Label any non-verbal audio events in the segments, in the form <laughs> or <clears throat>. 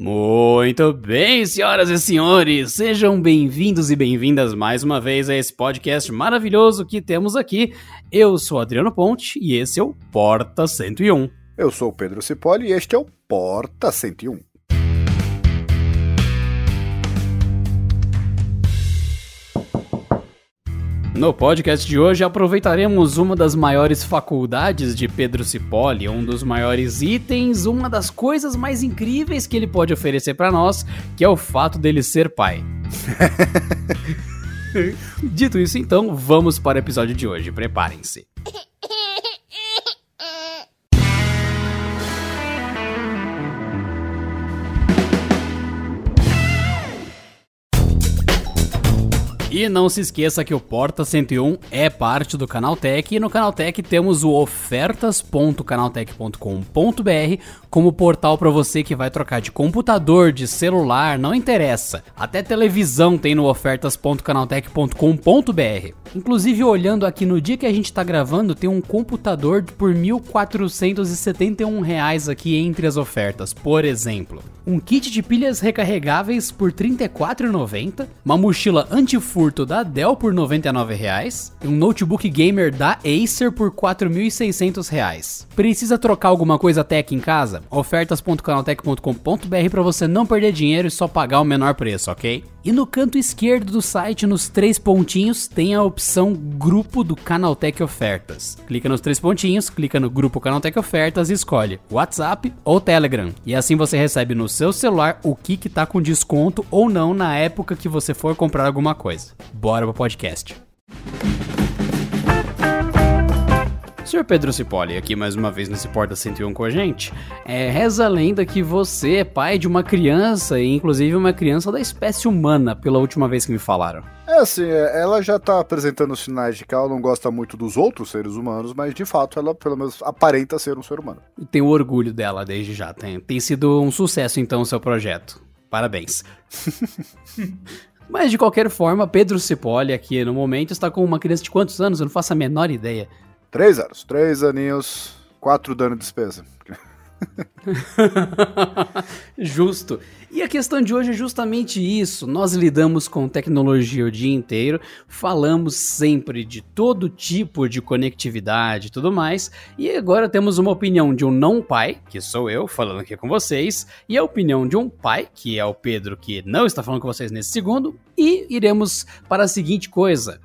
Muito bem, senhoras e senhores, sejam bem-vindos e bem-vindas mais uma vez a esse podcast maravilhoso que temos aqui. Eu sou Adriano Ponte e esse é o Porta 101. Eu sou o Pedro Cipoli e este é o Porta 101. No podcast de hoje aproveitaremos uma das maiores faculdades de Pedro Cipolli, um dos maiores itens, uma das coisas mais incríveis que ele pode oferecer para nós, que é o fato dele ser pai. <laughs> Dito isso, então, vamos para o episódio de hoje. Preparem-se. <laughs> E não se esqueça que o Porta 101 é parte do Canaltech e no Canaltech temos o ofertas.canaltech.com.br como portal para você que vai trocar de computador, de celular, não interessa. Até televisão tem no ofertas.canaltech.com.br. Inclusive olhando aqui no dia que a gente está gravando, tem um computador por 1.471 reais aqui entre as ofertas, por exemplo. Um kit de pilhas recarregáveis por R$ 34,90, uma mochila anti-furto da Dell por 99 reais, e um notebook gamer da Acer por 4.600 reais. Precisa trocar alguma coisa tech em casa? ofertas.canaltech.com.br para você não perder dinheiro e só pagar o menor preço, ok? E no canto esquerdo do site, nos três pontinhos, tem a opção Grupo do Canaltech Ofertas. Clica nos três pontinhos, clica no Grupo Canaltech Ofertas e escolhe WhatsApp ou Telegram. E assim você recebe no seu celular o que que tá com desconto ou não na época que você for comprar alguma coisa. Bora pro podcast. Senhor Pedro Cipoli, aqui mais uma vez nesse Porta 101 com a gente. É, reza a lenda que você é pai de uma criança, e inclusive uma criança da espécie humana, pela última vez que me falaram. É assim, ela já tá apresentando sinais de que ela não gosta muito dos outros seres humanos, mas de fato ela pelo menos aparenta ser um ser humano. E tenho orgulho dela desde já. Tem, tem sido um sucesso então o seu projeto. Parabéns. <laughs> Mas de qualquer forma, Pedro Cipolli aqui no momento está com uma criança de quantos anos? Eu não faço a menor ideia. Três anos. Três aninhos, quatro dano de despesa. <laughs> Justo. E a questão de hoje é justamente isso. Nós lidamos com tecnologia o dia inteiro, falamos sempre de todo tipo de conectividade e tudo mais, e agora temos uma opinião de um não pai, que sou eu falando aqui com vocês, e a opinião de um pai, que é o Pedro, que não está falando com vocês nesse segundo, e iremos para a seguinte coisa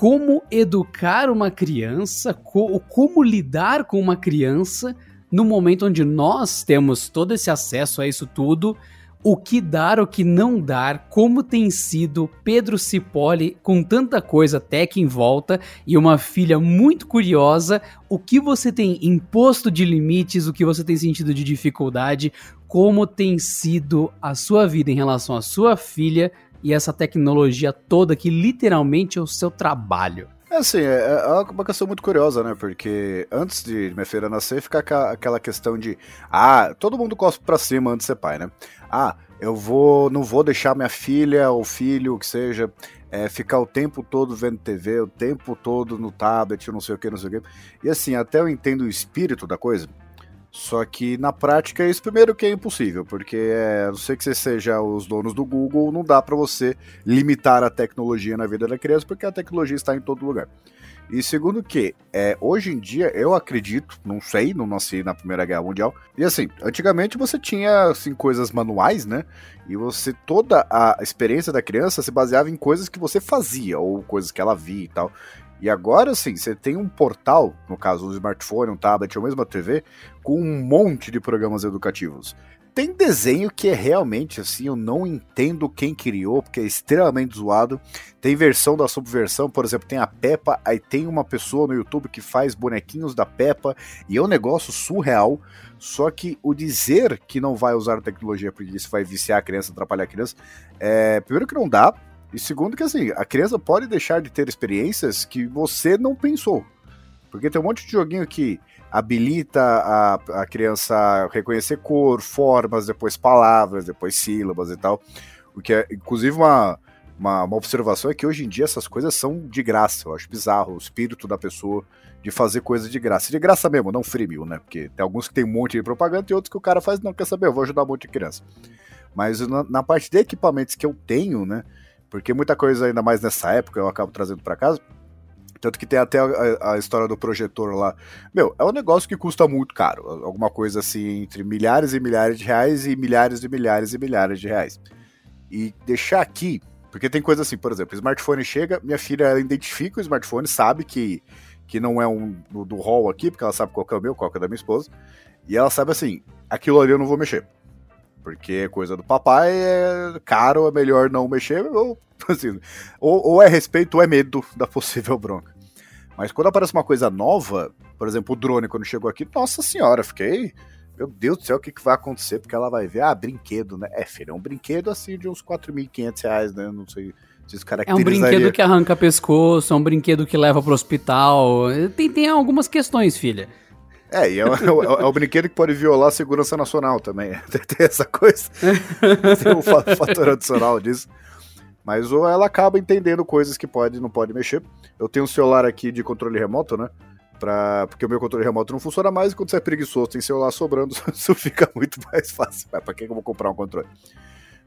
como educar uma criança, co como lidar com uma criança no momento onde nós temos todo esse acesso a isso tudo, o que dar, o que não dar, como tem sido Pedro Cipolli com tanta coisa tech em volta e uma filha muito curiosa, o que você tem imposto de limites, o que você tem sentido de dificuldade, como tem sido a sua vida em relação à sua filha e essa tecnologia toda que literalmente é o seu trabalho. É assim, é, é uma questão muito curiosa, né? Porque antes de minha filha nascer, fica aquela questão de ah, todo mundo cospe pra cima antes de ser pai, né? Ah, eu vou, não vou deixar minha filha ou filho, que seja, é, ficar o tempo todo vendo TV, o tempo todo no tablet, não sei o que, não sei o que. E assim, até eu entendo o espírito da coisa, só que na prática isso primeiro que é impossível, porque é, a não sei que você seja os donos do Google, não dá para você limitar a tecnologia na vida da criança, porque a tecnologia está em todo lugar. E segundo que, é, hoje em dia, eu acredito, não sei, não nasci na Primeira Guerra Mundial, e assim, antigamente você tinha assim, coisas manuais, né? E você, toda a experiência da criança se baseava em coisas que você fazia, ou coisas que ela via e tal. E agora sim, você tem um portal, no caso um smartphone, um tablet ou mesmo a TV, com um monte de programas educativos. Tem desenho que é realmente assim, eu não entendo quem criou, porque é extremamente zoado. Tem versão da subversão, por exemplo, tem a Peppa, aí tem uma pessoa no YouTube que faz bonequinhos da Peppa, e é um negócio surreal. Só que o dizer que não vai usar tecnologia porque isso vai viciar a criança, atrapalhar a criança, é, primeiro que não dá, e segundo que assim, a criança pode deixar de ter experiências que você não pensou. Porque tem um monte de joguinho que habilita a, a criança a reconhecer cor, formas, depois palavras, depois sílabas e tal. O que é, inclusive, uma, uma, uma, observação é que hoje em dia essas coisas são de graça. Eu acho bizarro o espírito da pessoa de fazer coisas de graça. De graça mesmo, não freemium, né? Porque tem alguns que tem um monte de propaganda e outros que o cara faz, não quer saber, eu vou ajudar um monte de criança. Mas na, na, parte de equipamentos que eu tenho, né? Porque muita coisa, ainda mais nessa época, eu acabo trazendo para casa. Tanto que tem até a, a, história do projetor lá. Meu, é um negócio que custa muito caro. Alguma coisa assim, entre milhares e milhares de reais e milhares e milhares e milhares de reais. E deixar aqui, porque tem coisa assim, por exemplo, o smartphone chega, minha filha identifica o smartphone, sabe que, que não é um do, do hall aqui, porque ela sabe qual é o meu, qual é da minha esposa. E ela sabe assim, aquilo ali eu não vou mexer. Porque coisa do papai, é caro, é melhor não mexer, ou, <laughs> assim, ou, ou é respeito ou é medo da possível bronca. Mas quando aparece uma coisa nova, por exemplo, o drone, quando chegou aqui, nossa senhora, fiquei. Meu Deus do céu, o que, que vai acontecer? Porque ela vai ver, ah, brinquedo, né? É, filho, é um brinquedo assim de uns 4.500 reais, né? Não sei se É um brinquedo que arranca pescoço, é um brinquedo que leva pro hospital. Tem, tem algumas questões, filha. É, e é, é, é, é, o brinquedo que pode violar a segurança nacional também. <laughs> Tem essa coisa. Tem um fator adicional disso. Mas ou ela acaba entendendo coisas que pode não pode mexer. Eu tenho um celular aqui de controle remoto, né? Pra, porque o meu controle remoto não funciona mais e quando você é preguiçoso tem celular sobrando, <laughs> isso fica muito mais fácil. Mas pra que eu vou comprar um controle?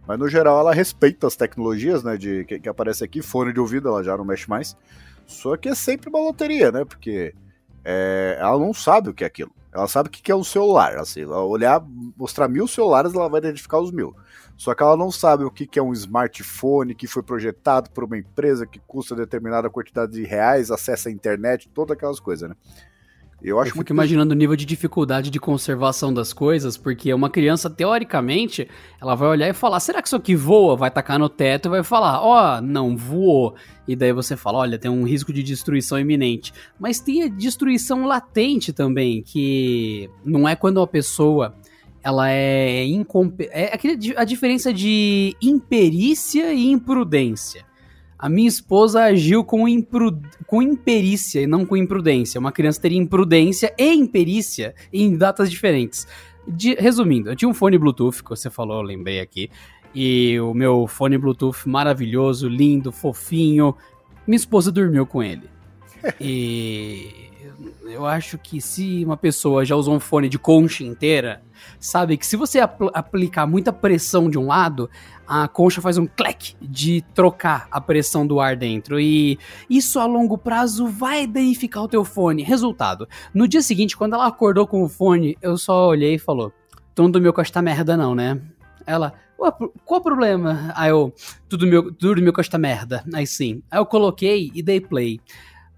Mas no geral ela respeita as tecnologias, né? De, que, que aparece aqui, fone de ouvido, ela já não mexe mais. Só que é sempre uma loteria, né? Porque é, ela não sabe o que é aquilo. Ela sabe o que é um celular. Assim, ela olhar, mostrar mil celulares, ela vai identificar os mil. Só que ela não sabe o que é um smartphone que foi projetado por uma empresa que custa determinada quantidade de reais, acessa a internet, todas aquelas coisas, né? Eu acho eu muito imaginando o nível de dificuldade de conservação das coisas, porque uma criança, teoricamente, ela vai olhar e falar: será que isso aqui voa? Vai tacar no teto e vai falar: ó, oh, não voou. E daí você fala: olha, tem um risco de destruição iminente. Mas tem a destruição latente também, que não é quando a pessoa ela é incompetente. É a diferença de imperícia e imprudência. A minha esposa agiu com, impru... com imperícia e não com imprudência. Uma criança teria imprudência e imperícia em datas diferentes. De... Resumindo, eu tinha um fone Bluetooth, que você falou, eu lembrei aqui. E o meu fone Bluetooth maravilhoso, lindo, fofinho. Minha esposa dormiu com ele. <laughs> e eu acho que se uma pessoa já usou um fone de concha inteira, sabe que se você apl aplicar muita pressão de um lado, a concha faz um clec de trocar a pressão do ar dentro. E isso a longo prazo vai danificar o teu fone. Resultado: no dia seguinte, quando ela acordou com o fone, eu só olhei e falou: Tu não dormiu com esta merda, não, né? Ela, qual o problema? Aí eu, tudo meu, tudo dormiu com esta merda. Aí sim. Aí eu coloquei e dei play.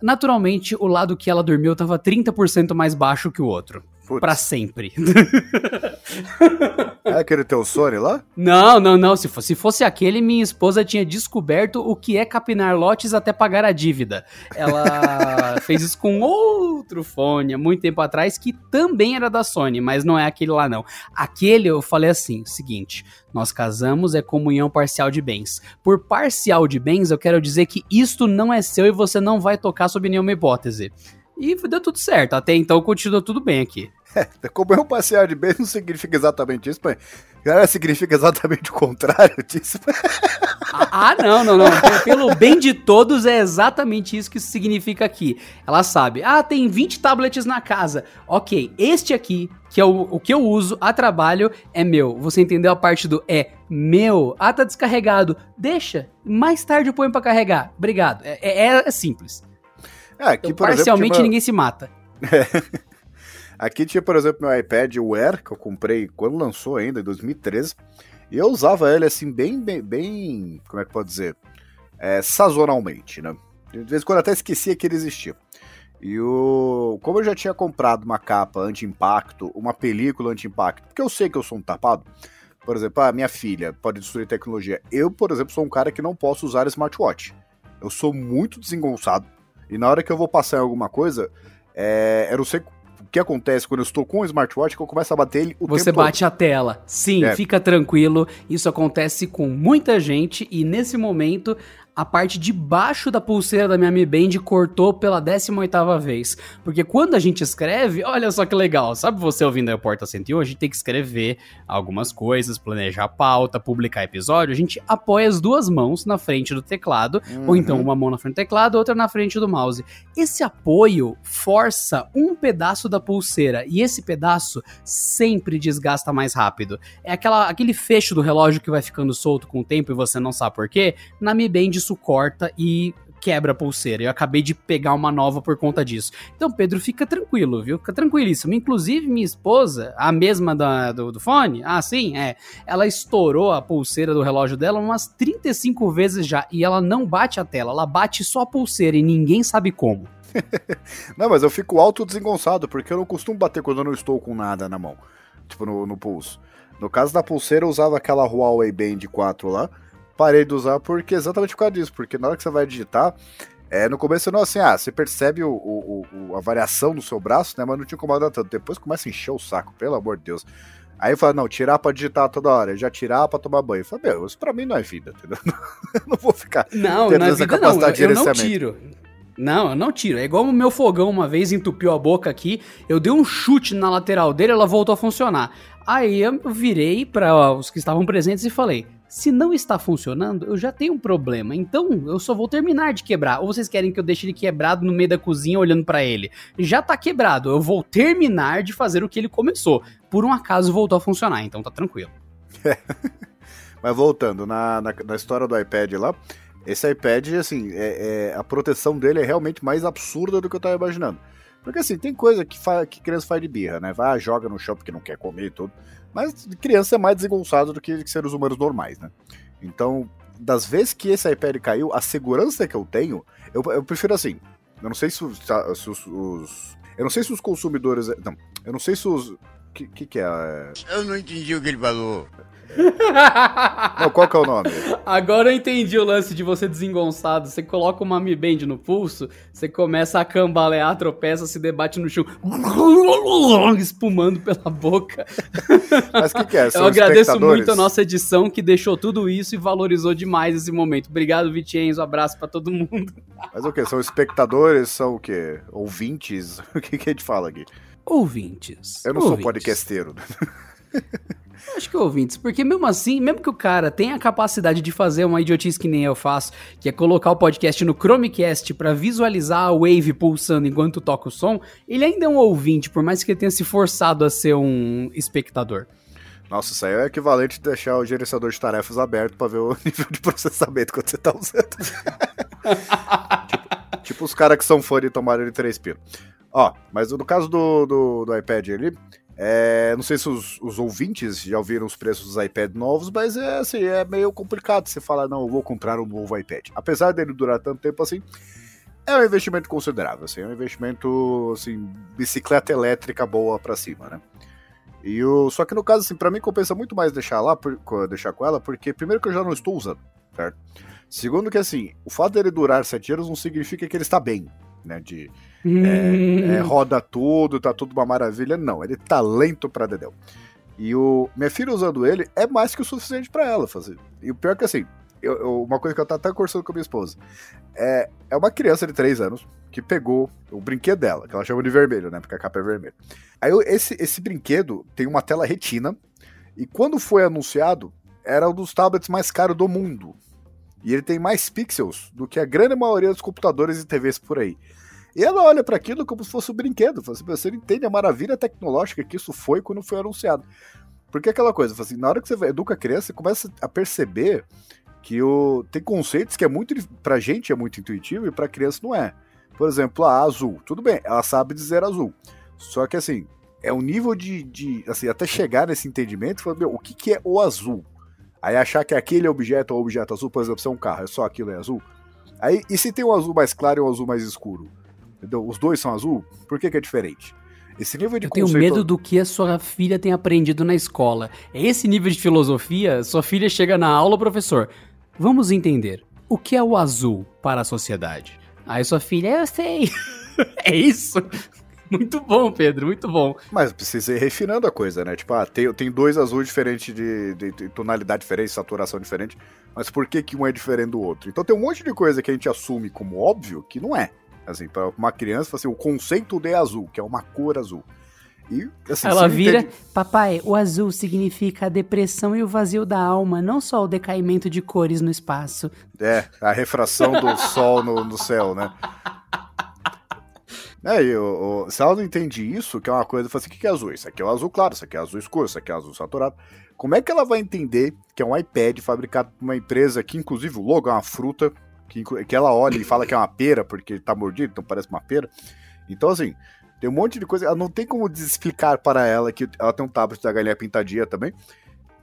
Naturalmente, o lado que ela dormiu tava 30% mais baixo que o outro. Para sempre. <laughs> é aquele teu Sony lá? Não, não, não. Se fosse, se fosse aquele, minha esposa tinha descoberto o que é capinar lotes até pagar a dívida. Ela <laughs> fez isso com outro fone há muito tempo atrás, que também era da Sony, mas não é aquele lá, não. Aquele eu falei assim: seguinte, nós casamos é comunhão parcial de bens. Por parcial de bens, eu quero dizer que isto não é seu e você não vai tocar sob nenhuma hipótese. E deu tudo certo. Até então continuou tudo bem aqui. É, <laughs> como é um parcial de bem não significa exatamente isso, mas cara, significa exatamente o contrário disso. ah, ah, não, não, não. <laughs> Pelo bem de todos é exatamente isso que isso significa aqui. Ela sabe, ah, tem 20 tablets na casa. Ok, este aqui, que é o, o que eu uso a trabalho, é meu. Você entendeu a parte do é meu? Ah, tá descarregado. Deixa, mais tarde eu ponho pra carregar. Obrigado. É, é, é simples. É, aqui, então, parcialmente exemplo, ninguém se mata. <laughs> aqui tinha, por exemplo, meu iPad Air, que eu comprei quando lançou ainda, em 2013. E eu usava ele assim, bem, bem, bem como é que pode dizer? É, sazonalmente, né? De vez em quando até esquecia que ele existia. E o. Como eu já tinha comprado uma capa anti-impacto, uma película anti-impacto, porque eu sei que eu sou um tapado. Por exemplo, a ah, minha filha pode destruir tecnologia. Eu, por exemplo, sou um cara que não posso usar smartwatch. Eu sou muito desengonçado. E na hora que eu vou passar em alguma coisa, é, eu não sei o que acontece quando eu estou com o smartwatch que eu começo a bater ele o Você bate todo. a tela. Sim, é. fica tranquilo. Isso acontece com muita gente e nesse momento a parte de baixo da pulseira da minha Mi Band cortou pela 18ª vez. Porque quando a gente escreve, olha só que legal, sabe você ouvindo o Porta 101, a gente tem que escrever algumas coisas, planejar a pauta, publicar episódio, a gente apoia as duas mãos na frente do teclado, uhum. ou então uma mão na frente do teclado, outra na frente do mouse. Esse apoio força um pedaço da pulseira, e esse pedaço sempre desgasta mais rápido. É aquela, aquele fecho do relógio que vai ficando solto com o tempo e você não sabe por quê. Na Mi Band isso corta e quebra a pulseira. Eu acabei de pegar uma nova por conta disso. Então, Pedro, fica tranquilo, viu? Fica tranquilíssimo. Inclusive, minha esposa, a mesma da, do, do fone, ah, sim, é. Ela estourou a pulseira do relógio dela umas 35 vezes já. E ela não bate a tela, ela bate só a pulseira e ninguém sabe como. <laughs> não, mas eu fico alto desengonçado, porque eu não costumo bater quando eu não estou com nada na mão. Tipo, no, no pulso. No caso da pulseira, eu usava aquela Huawei Band 4 lá parei de usar porque exatamente por causa disso, porque na hora que você vai digitar, é, no começo não assim, ah, você percebe o, o, o, a variação no seu braço, né, mas não te incomoda tanto. Depois começa a encher o saco, pelo amor de Deus. Aí eu falo, não, tirar pra digitar toda hora, já tirar pra tomar banho. Eu falo, meu, isso pra mim não é vida, entendeu? <laughs> eu não vou ficar não, tendo não é essa vida, capacidade não. Eu, eu não tiro. Não, eu não tiro. É igual o meu fogão uma vez entupiu a boca aqui, eu dei um chute na lateral dele, ela voltou a funcionar. Aí eu virei para os que estavam presentes e falei: se não está funcionando, eu já tenho um problema. Então, eu só vou terminar de quebrar. Ou vocês querem que eu deixe ele quebrado no meio da cozinha olhando para ele? Já tá quebrado. Eu vou terminar de fazer o que ele começou. Por um acaso voltou a funcionar, então tá tranquilo. <laughs> Mas voltando, na, na, na, história do iPad lá, esse iPad, assim, é, é, a proteção dele é realmente mais absurda do que eu tava imaginando. Porque assim, tem coisa que, fa que criança faz de birra, né? Vai, joga no chão porque não quer comer e tudo. Mas criança é mais desengonçado do que seres humanos normais, né? Então, das vezes que esse iPad caiu, a segurança que eu tenho, eu, eu prefiro assim. Eu não sei se os, se os, os, Eu não sei se os consumidores. Não, eu não sei se os. O que, que, que é? Eu não entendi o que ele falou. <laughs> Não, qual que é o nome? Agora eu entendi o lance de você desengonçado. Você coloca uma Mi Band no pulso, você começa a cambalear, tropeça, se debate no chão, <laughs> espumando pela boca. Mas o que, que, é? <laughs> São eu agradeço muito a nossa edição que deixou tudo isso e valorizou demais esse momento. Obrigado, Vitienzo. Abraço para todo mundo. Mas o que? São espectadores? São o quê? Ouvintes? O que, que a gente fala aqui? Ouvintes. Eu não Ouvintes. sou podcasteiro. Acho que ouvintes, porque mesmo assim, mesmo que o cara tenha a capacidade de fazer uma idiotice que nem eu faço, que é colocar o podcast no Chromecast para visualizar a wave pulsando enquanto toca o som, ele ainda é um ouvinte, por mais que ele tenha se forçado a ser um espectador. Nossa, isso aí é equivalente de deixar o gerenciador de tarefas aberto para ver o <laughs> nível de processamento que você tá usando. <laughs> tipo, tipo, os caras que são fã de tomar ele três pilos. Ó, mas no caso do, do, do iPad ali, é, não sei se os, os, ouvintes já ouviram os preços dos iPad novos, mas é assim, é meio complicado você falar, não, eu vou comprar um novo iPad. Apesar dele durar tanto tempo assim, é um investimento considerável, assim, é um investimento, assim, bicicleta elétrica boa para cima, né? E o, só que no caso, assim, para mim compensa muito mais deixar lá, por, deixar com ela, porque primeiro que eu já não estou usando, certo? Segundo que, assim, o fato dele durar sete anos não significa que ele está bem, né? De é, é, roda tudo, tá tudo uma maravilha. Não, ele tá lento pra Dedéu. E o minha filha usando ele é mais que o suficiente para ela fazer. E o pior é que assim, eu, eu, uma coisa que eu tava até conversando com a minha esposa. É, é uma criança de 3 anos que pegou o brinquedo dela, que ela chama de vermelho, né? Porque a capa é vermelha. Aí esse, esse brinquedo tem uma tela retina. E quando foi anunciado, era um dos tablets mais caros do mundo. E ele tem mais pixels do que a grande maioria dos computadores e TVs por aí. E ela olha para aquilo como se fosse um brinquedo. Assim, você entende a maravilha tecnológica que isso foi quando foi anunciado. Porque aquela coisa, assim, na hora que você educa a criança, você começa a perceber que o, tem conceitos que é muito pra gente é muito intuitivo e pra criança não é. Por exemplo, a azul. Tudo bem, ela sabe dizer azul. Só que assim, é um nível de, de assim, até chegar nesse entendimento, falar, meu, o que, que é o azul? Aí achar que aquele objeto é o objeto azul, por exemplo, se é um carro, é só aquilo é azul. Aí, e se tem um azul mais claro e um azul mais escuro? Entendeu? Os dois são azul, por que, que é diferente? Esse nível de Eu tenho medo do que a sua filha tem aprendido na escola. É esse nível de filosofia, sua filha chega na aula, professor. Vamos entender. O que é o azul para a sociedade? Aí sua filha, eu sei. <laughs> é isso? Muito bom, Pedro, muito bom. Mas precisa ir refinando a coisa, né? Tipo, ah, tem, tem dois azuis diferentes de, de, de, tonalidade diferente, saturação diferente, mas por que, que um é diferente do outro? Então tem um monte de coisa que a gente assume como óbvio que não é. Assim, para uma criança, assim, o conceito de azul, que é uma cor azul. E, assim, Ela vira, entende... papai, o azul significa a depressão e o vazio da alma, não só o decaimento de cores no espaço. É, a refração do <laughs> sol no, no céu, né? É, e o, o, se ela não entende isso, que é uma coisa, fala assim, o que é azul? Isso aqui é o azul claro, isso aqui é azul escuro, isso aqui é azul saturado. Como é que ela vai entender que é um iPad fabricado por uma empresa que, inclusive, o logo é uma fruta, que, que ela olha e fala que é uma pera, porque tá mordido, então parece uma pera. Então, assim, tem um monte de coisa. Ela não tem como explicar para ela que ela tem um tablet da galinha pintadinha também.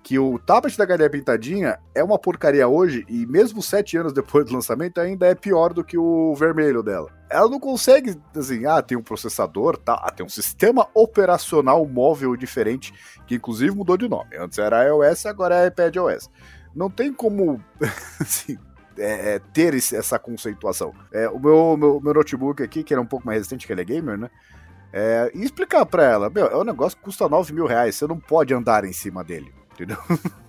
Que o tablet da galinha pintadinha é uma porcaria hoje, e mesmo sete anos depois do lançamento, ainda é pior do que o vermelho dela. Ela não consegue, assim, ah, tem um processador, tá? Ah, tem um sistema operacional móvel diferente, que inclusive mudou de nome. Antes era iOS, agora é iPadOS. Não tem como, <laughs> assim, é, é, ter esse, essa conceituação. É, o meu, meu, meu, notebook aqui, que era um pouco mais resistente, que ele é gamer, né? É, e explicar pra ela, meu, é um negócio que custa 9 mil reais, você não pode andar em cima dele, entendeu? <laughs>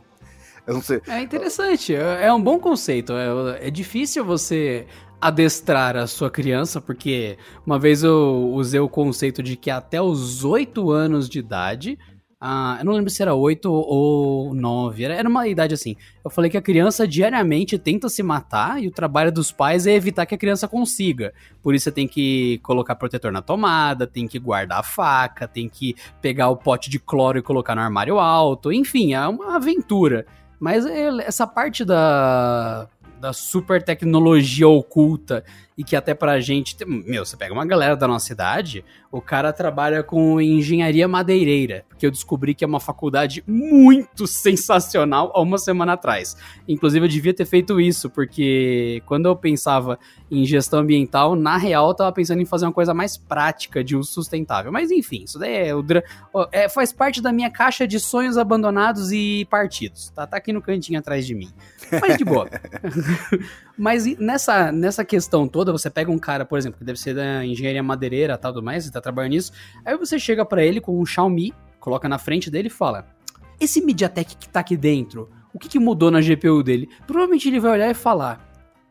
Eu não sei. É interessante, é, é um bom conceito. É, é difícil você adestrar a sua criança, porque uma vez eu usei o conceito de que até os 8 anos de idade ah, eu não lembro se era 8 ou 9, era, era uma idade assim. Eu falei que a criança diariamente tenta se matar e o trabalho dos pais é evitar que a criança consiga. Por isso você tem que colocar protetor na tomada, tem que guardar a faca, tem que pegar o pote de cloro e colocar no armário alto, enfim, é uma aventura. Mas essa parte da, da super tecnologia oculta e que até pra gente. Meu, você pega uma galera da nossa cidade, o cara trabalha com engenharia madeireira, que eu descobri que é uma faculdade muito sensacional há uma semana atrás. Inclusive, eu devia ter feito isso, porque quando eu pensava em gestão ambiental, na real, eu tava pensando em fazer uma coisa mais prática de uso sustentável. Mas enfim, isso daí é, o, é, faz parte da minha caixa de sonhos abandonados e partidos. Tá, tá aqui no cantinho atrás de mim. Mas de boa. <laughs> Mas nessa, nessa questão toda, você pega um cara, por exemplo, que deve ser da engenharia madeireira tal do mais, e tá trabalhando nisso, aí você chega para ele com um Xiaomi, coloca na frente dele e fala: Esse MediaTek que tá aqui dentro, o que, que mudou na GPU dele? Provavelmente ele vai olhar e falar: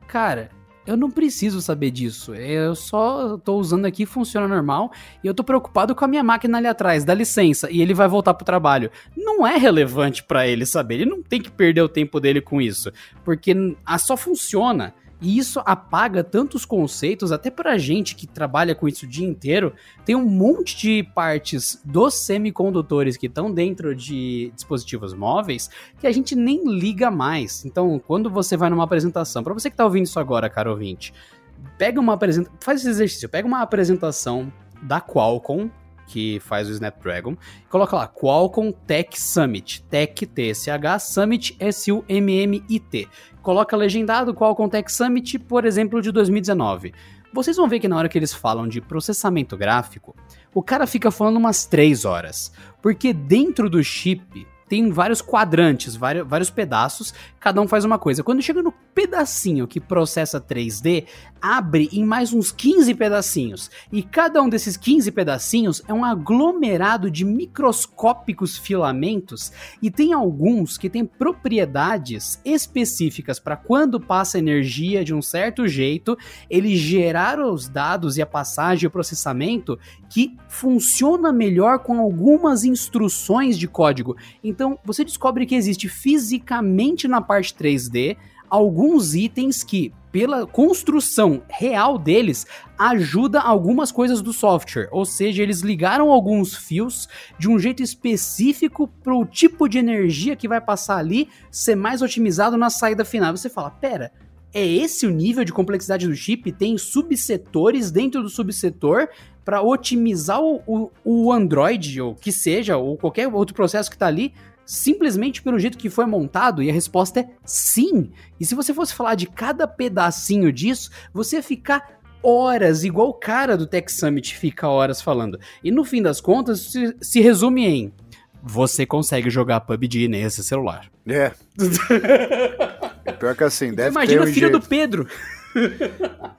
Cara, eu não preciso saber disso. Eu só tô usando aqui, funciona normal. E eu tô preocupado com a minha máquina ali atrás, dá licença. E ele vai voltar pro trabalho. Não é relevante para ele saber. Ele não tem que perder o tempo dele com isso. Porque só funciona. E isso apaga tantos conceitos, até pra gente que trabalha com isso o dia inteiro. Tem um monte de partes dos semicondutores que estão dentro de dispositivos móveis que a gente nem liga mais. Então, quando você vai numa apresentação, para você que tá ouvindo isso agora, caro ouvinte, pega uma apresentação, faz esse exercício, pega uma apresentação da Qualcomm que faz o Snapdragon. Coloca lá, Qualcomm Tech Summit. Tech T-S-H, Summit S-U-M-M-I-T. Coloca legendado Qualcomm Tech Summit, por exemplo, de 2019. Vocês vão ver que na hora que eles falam de processamento gráfico, o cara fica falando umas 3 horas. Porque dentro do chip tem vários quadrantes, vários, vários pedaços, cada um faz uma coisa. Quando chega no pedacinho que processa 3D, abre em mais uns 15 pedacinhos. E cada um desses 15 pedacinhos é um aglomerado de microscópicos filamentos e tem alguns que têm propriedades específicas para quando passa energia de um certo jeito, ele gerar os dados e a passagem e o processamento que funciona melhor com algumas instruções de código. Então você descobre que existe fisicamente na parte 3D alguns itens que, pela construção real deles, ajuda algumas coisas do software. Ou seja, eles ligaram alguns fios de um jeito específico para o tipo de energia que vai passar ali ser mais otimizado na saída final. Você fala, pera, é esse o nível de complexidade do chip? Tem subsetores dentro do subsetor para otimizar o, o, o, Android, ou que seja, ou qualquer outro processo que está ali, simplesmente pelo jeito que foi montado? E a resposta é sim. E se você fosse falar de cada pedacinho disso, você ia ficar horas, igual o cara do Tech Summit fica horas falando. E no fim das contas, se, se resume em você consegue jogar PUBG nesse celular. É. Pior que assim, deve Imagina ter um filho jeito. do Pedro.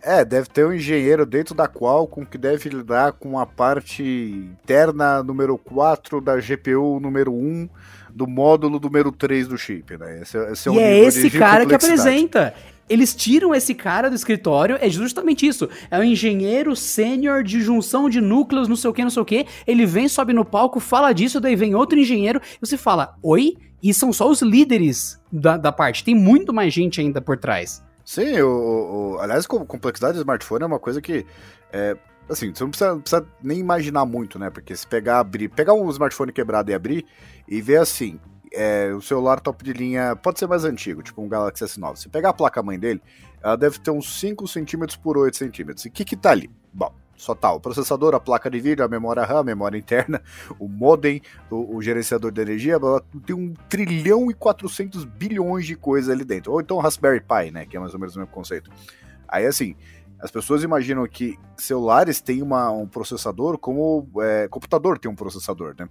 é, deve ter um engenheiro dentro da Qualcomm que deve lidar com a parte interna número 4 da GPU número 1 do módulo número 3 do chip, né? Esse, esse é e é esse cara que apresenta. Eles tiram esse cara do escritório, é justamente isso. É um engenheiro sênior de junção de núcleos, não sei o que, não sei o que. Ele vem, sobe no palco, fala disso, daí vem outro engenheiro, e você fala, oi? E são só os líderes da, da parte. Tem muito mais gente ainda por trás. Sim, o, o, aliás, complexidade do smartphone é uma coisa que. É, assim, você não precisa, não precisa, nem imaginar muito, né? Porque se pegar, abrir, pegar um smartphone quebrado e abrir e ver assim, é, o celular top de linha pode ser mais antigo, tipo um Galaxy S9. Se pegar a placa-mãe dele, ela deve ter uns 5 centímetros por 8 centímetros. E o que que tá ali? Bom, só tá o processador, a placa de vídeo, a memória RAM, a memória interna, <laughs> o modem, o, o gerenciador de energia, tem um trilhão e 400 bilhões de coisas ali dentro. Ou então o Raspberry Pi, né, que é mais ou menos o mesmo conceito. Aí assim, as pessoas imaginam que celulares têm uma, um processador como é, computador tem um processador, né?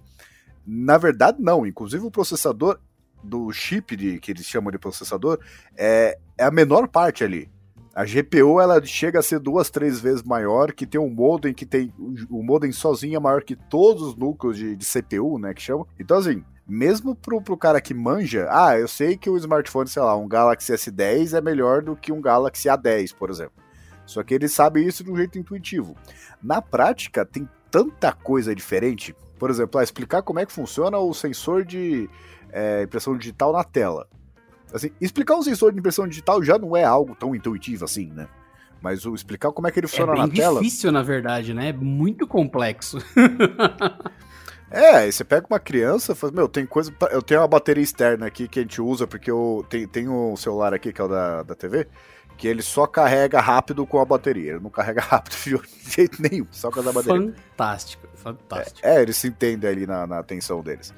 Na verdade, não. Inclusive, o processador do chip de, que eles chamam de processador é, é a menor parte ali. A GPU ela chega a ser duas, três vezes maior, que tem um modem que tem. O modem sozinho é maior que todos os núcleos de, de CPU, né? Que chama. Então, assim, mesmo pro, pro cara que manja, ah, eu sei que o smartphone, sei lá, um Galaxy S10 é melhor do que um Galaxy A10, por exemplo. Só que ele sabe isso de um jeito intuitivo. Na prática, tem tanta coisa diferente por exemplo, ah, explicar como é que funciona o sensor de é, impressão digital na tela. Assim, explicar um sensor de impressão digital já não é algo tão intuitivo assim, né? Mas o explicar como é que ele funciona é na tela. É difícil, na verdade, né? É muito complexo. <laughs> É, aí você pega uma criança e fala, meu, tem coisa. Pra... Eu tenho uma bateria externa aqui que a gente usa, porque eu tenho, tenho um celular aqui que é o da, da TV, que ele só carrega rápido com a bateria. Ele não carrega <laughs> rápido de jeito nenhum, só com a bateria. Fantástico, fantástico. É, é eles se entendem ali na, na atenção deles.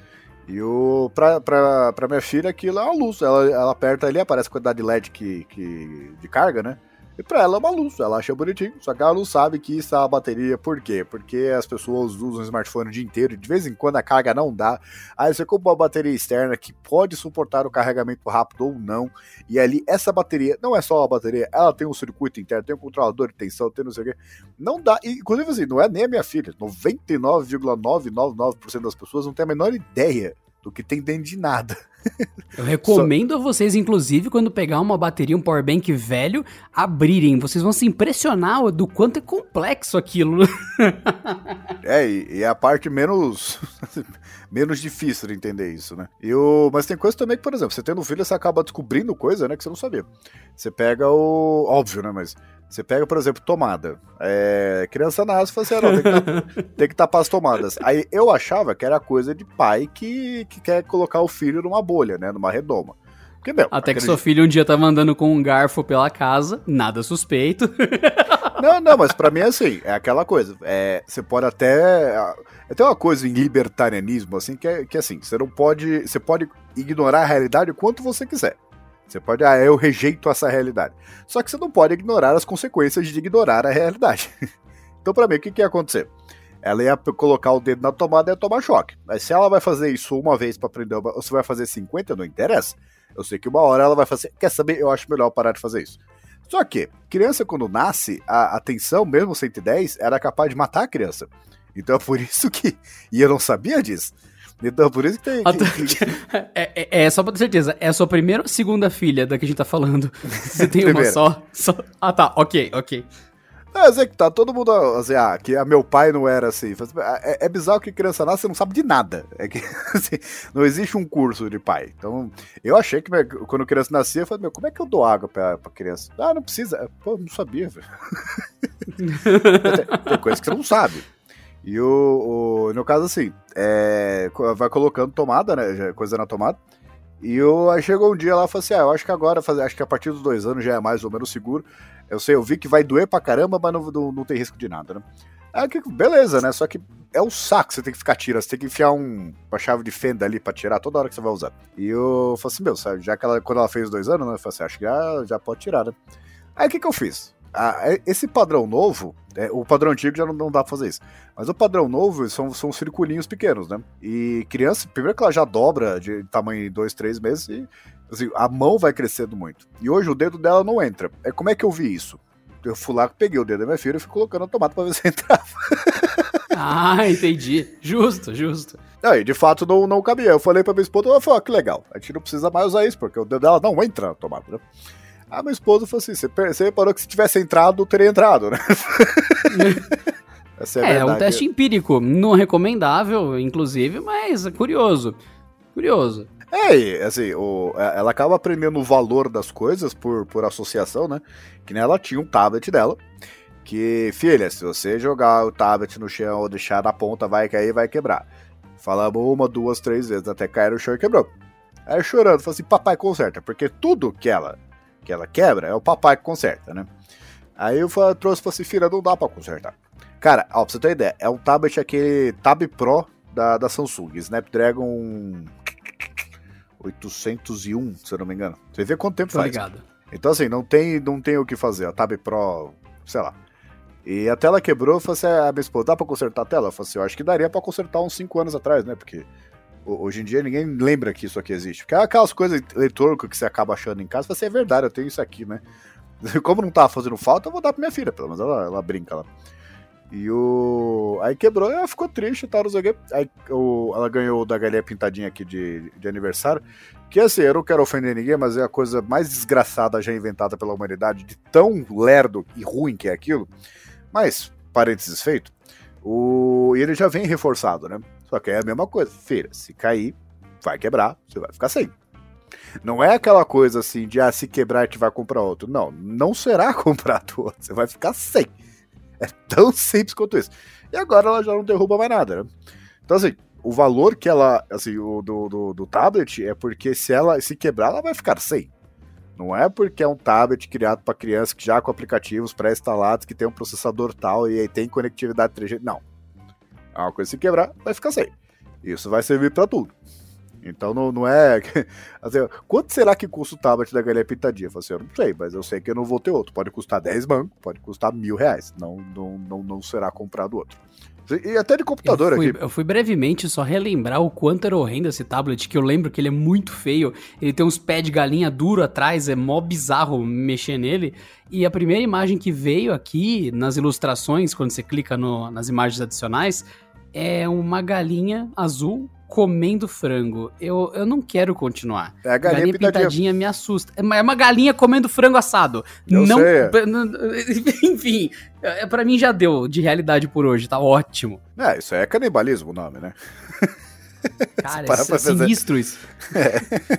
E o pra, pra, pra minha filha aquilo é uma luz. Ela, ela aperta ali, aparece a quantidade de LED que, que, de carga, né? E pra ela é uma luz, ela acha bonitinho. Só que ela não sabe que isso é a bateria. Por quê? Porque as pessoas usam o smartphone o dia inteiro e de vez em quando a carga não dá. Aí você compra uma bateria externa que pode suportar o carregamento rápido ou não. E ali, essa bateria, não é só a bateria, ela tem um circuito interno, tem um controlador de tensão, tem não sei o quê. Não dá. E, inclusive, assim, não é nem a minha filha. 99,999% das pessoas não tem a menor ideia do que tem dentro de nada. <laughs> Eu recomendo Só... a vocês, inclusive, quando pegar uma bateria, um powerbank velho, abrirem. Vocês vão se impressionar do quanto é complexo aquilo. <laughs> é, e, e é a parte menos menos difícil de entender isso, né? E o... Mas tem coisa também que, por exemplo, você tendo um filho, você acaba descobrindo coisa, né, que você não sabia. Você pega o... Óbvio, né, mas você pega, por exemplo, tomada. É, criança nasce e fala assim, ah, não, tem, que tapar, <laughs> tem que tapar as tomadas. Aí eu achava que era coisa de pai que, que quer colocar o filho numa bolha, né? Numa redoma. Porque, meu, Até acredito... que seu filho um dia tava andando com um garfo pela casa, nada suspeito. <laughs> Não, não, mas para mim é assim, é aquela coisa. É, você pode até. Tem uma coisa em libertarianismo, assim, que é, que é assim, você não pode. Você pode ignorar a realidade o quanto você quiser. Você pode, ah, eu rejeito essa realidade. Só que você não pode ignorar as consequências de ignorar a realidade. <laughs> então, para mim, o que, que ia acontecer? Ela ia colocar o dedo na tomada e ia tomar choque. Mas se ela vai fazer isso uma vez para aprender, ou se vai fazer 50, não interessa. Eu sei que uma hora ela vai fazer. Quer saber? Eu acho melhor parar de fazer isso. Só que, criança quando nasce, a atenção, mesmo 110, era capaz de matar a criança. Então é por isso que. E eu não sabia disso. Então, por isso que tem. Que, <laughs> é, é, é, só pra ter certeza, é a sua primeira ou segunda filha da que a gente tá falando? <laughs> Você tem <laughs> uma só, só? Ah, tá, ok, ok. É, sei que tá todo mundo, assim, ah, que meu pai não era assim. É, é bizarro que criança nasce, você não sabe de nada. É que, <laughs> assim, não existe um curso de pai. Então, eu achei que quando criança nascia, eu falei, meu, como é que eu dou água pra, pra criança? Ah, não precisa. Pô, não sabia, velho. tem, <laughs> tem coisa que você não sabe. E o, o, no caso, assim, é, vai colocando tomada, né? Coisa na tomada. E eu, aí chegou um dia lá e falei assim: ah, eu acho que agora, acho que a partir dos dois anos já é mais ou menos seguro. Eu sei, eu vi que vai doer pra caramba, mas não, não, tem risco de nada, né? Aí, beleza, né? Só que é um saco você tem que ficar tirando, você tem que enfiar um, uma chave de fenda ali pra tirar toda hora que você vai usar. E eu falei assim: meu, sabe, já que ela, quando ela fez dois anos, né? Eu falei assim: acho que já, já pode tirar, né? Aí o que, que eu fiz? Ah, esse padrão novo, é, o padrão antigo já não, não, dá pra fazer isso. Mas o padrão novo são, são circulinhos pequenos, né? E criança, primeiro que ela já dobra de tamanho em dois, três meses, e, Assim, a mão vai crescendo muito. E hoje o dedo dela não entra. É como é que eu vi isso? Eu fui lá, peguei o dedo da minha filha e fui colocando a tomada pra ver <laughs> se entrava. Ah, entendi. Justo, justo. Aí, de fato, não, não cabia. Eu falei pra minha esposa, ela falou, ah, que legal. A gente não precisa mais usar isso, porque o dedo dela não entra na tomada, né? A minha esposa falou assim: você, reparou que se tivesse entrado, teria entrado, né? <laughs> Essa é, é um teste empírico, não recomendável, inclusive, mas é curioso. Curioso. É, assim, o, é, ela acaba aprendendo o valor das coisas por, por associação, né? Que nem ela tinha um tablet dela. Que, filha, se você jogar o tablet no chão ou deixar na ponta, vai cair vai quebrar. Falamos uma, duas, três vezes até cair no chão e quebrou. Aí chorando, falou assim: papai conserta, porque tudo que ela, que ela quebra é o papai que conserta, né? Aí eu trouxe e falei assim: filha, não dá pra consertar. Cara, ó, pra você ter ideia, é um tablet aquele Tab Pro da, da Samsung, Snapdragon 801, se eu não me engano. Você vê quanto tempo Tô faz. Ligado. Então, assim, não tem, não tem o que fazer. A Tab Pro, sei lá. E a tela quebrou, eu falei assim, a minha esposa, dá pra consertar a tela? Eu falei assim, eu acho que daria pra consertar uns 5 anos atrás, né? Porque hoje em dia ninguém lembra que isso aqui existe. Porque é aquelas coisas eletrônicas que você acaba achando em casa, você assim, é verdade, eu tenho isso aqui, né? <laughs> Como não tava fazendo falta, eu vou dar pra minha filha, pelo menos ela, ela brinca lá. E o. Aí quebrou, ela ficou triste e quê. Aí o... ela ganhou da galinha pintadinha aqui de, de aniversário. Que assim, eu não quero ofender ninguém, mas é a coisa mais desgraçada já inventada pela humanidade, de tão lerdo e ruim que é aquilo. Mas, parênteses feito, o... ele já vem reforçado, né? Só que é a mesma coisa. Feira, se cair, vai quebrar, você vai ficar sem. Não é aquela coisa assim de, ah, se quebrar, a gente vai comprar outro. Não, não será <laughs> comprado outro. Você vai ficar sem. <laughs> É tão simples quanto isso. E agora ela já não derruba mais nada, né? Então, assim, o valor que ela, assim, o do, do, do, tablet é porque se ela se quebrar, ela vai ficar sem. Não é porque é um tablet criado para criança que já com aplicativos pré-instalados que tem um processador tal e aí tem conectividade 3G. Não. É uma coisa se quebrar, vai ficar sem. Isso vai servir para tudo. Então não, não é. <laughs> Assim, quanto será que custa o tablet da Galinha Pintadinha? Eu falei assim, eu não sei, mas eu sei que eu não vou ter outro. Pode custar 10 bancos, pode custar mil reais. Não, não, não, não será comprado outro. E até de computador eu fui, aqui. Eu fui brevemente só relembrar o quanto era horrendo esse tablet, que eu lembro que ele é muito feio. Ele tem uns pés de galinha duro atrás, é mó bizarro mexer nele. E a primeira imagem que veio aqui nas ilustrações, quando você clica no, nas imagens adicionais, é uma galinha azul comendo frango. Eu, eu não quero continuar. É a galinha, galinha pitadinha. pitadinha. me assusta. É uma é galinha comendo frango assado. Eu não. <laughs> Enfim, é, para mim já deu de realidade por hoje, tá ótimo. É, isso é canibalismo o nome, né? <laughs> Cara, é sinistro isso. <laughs> É.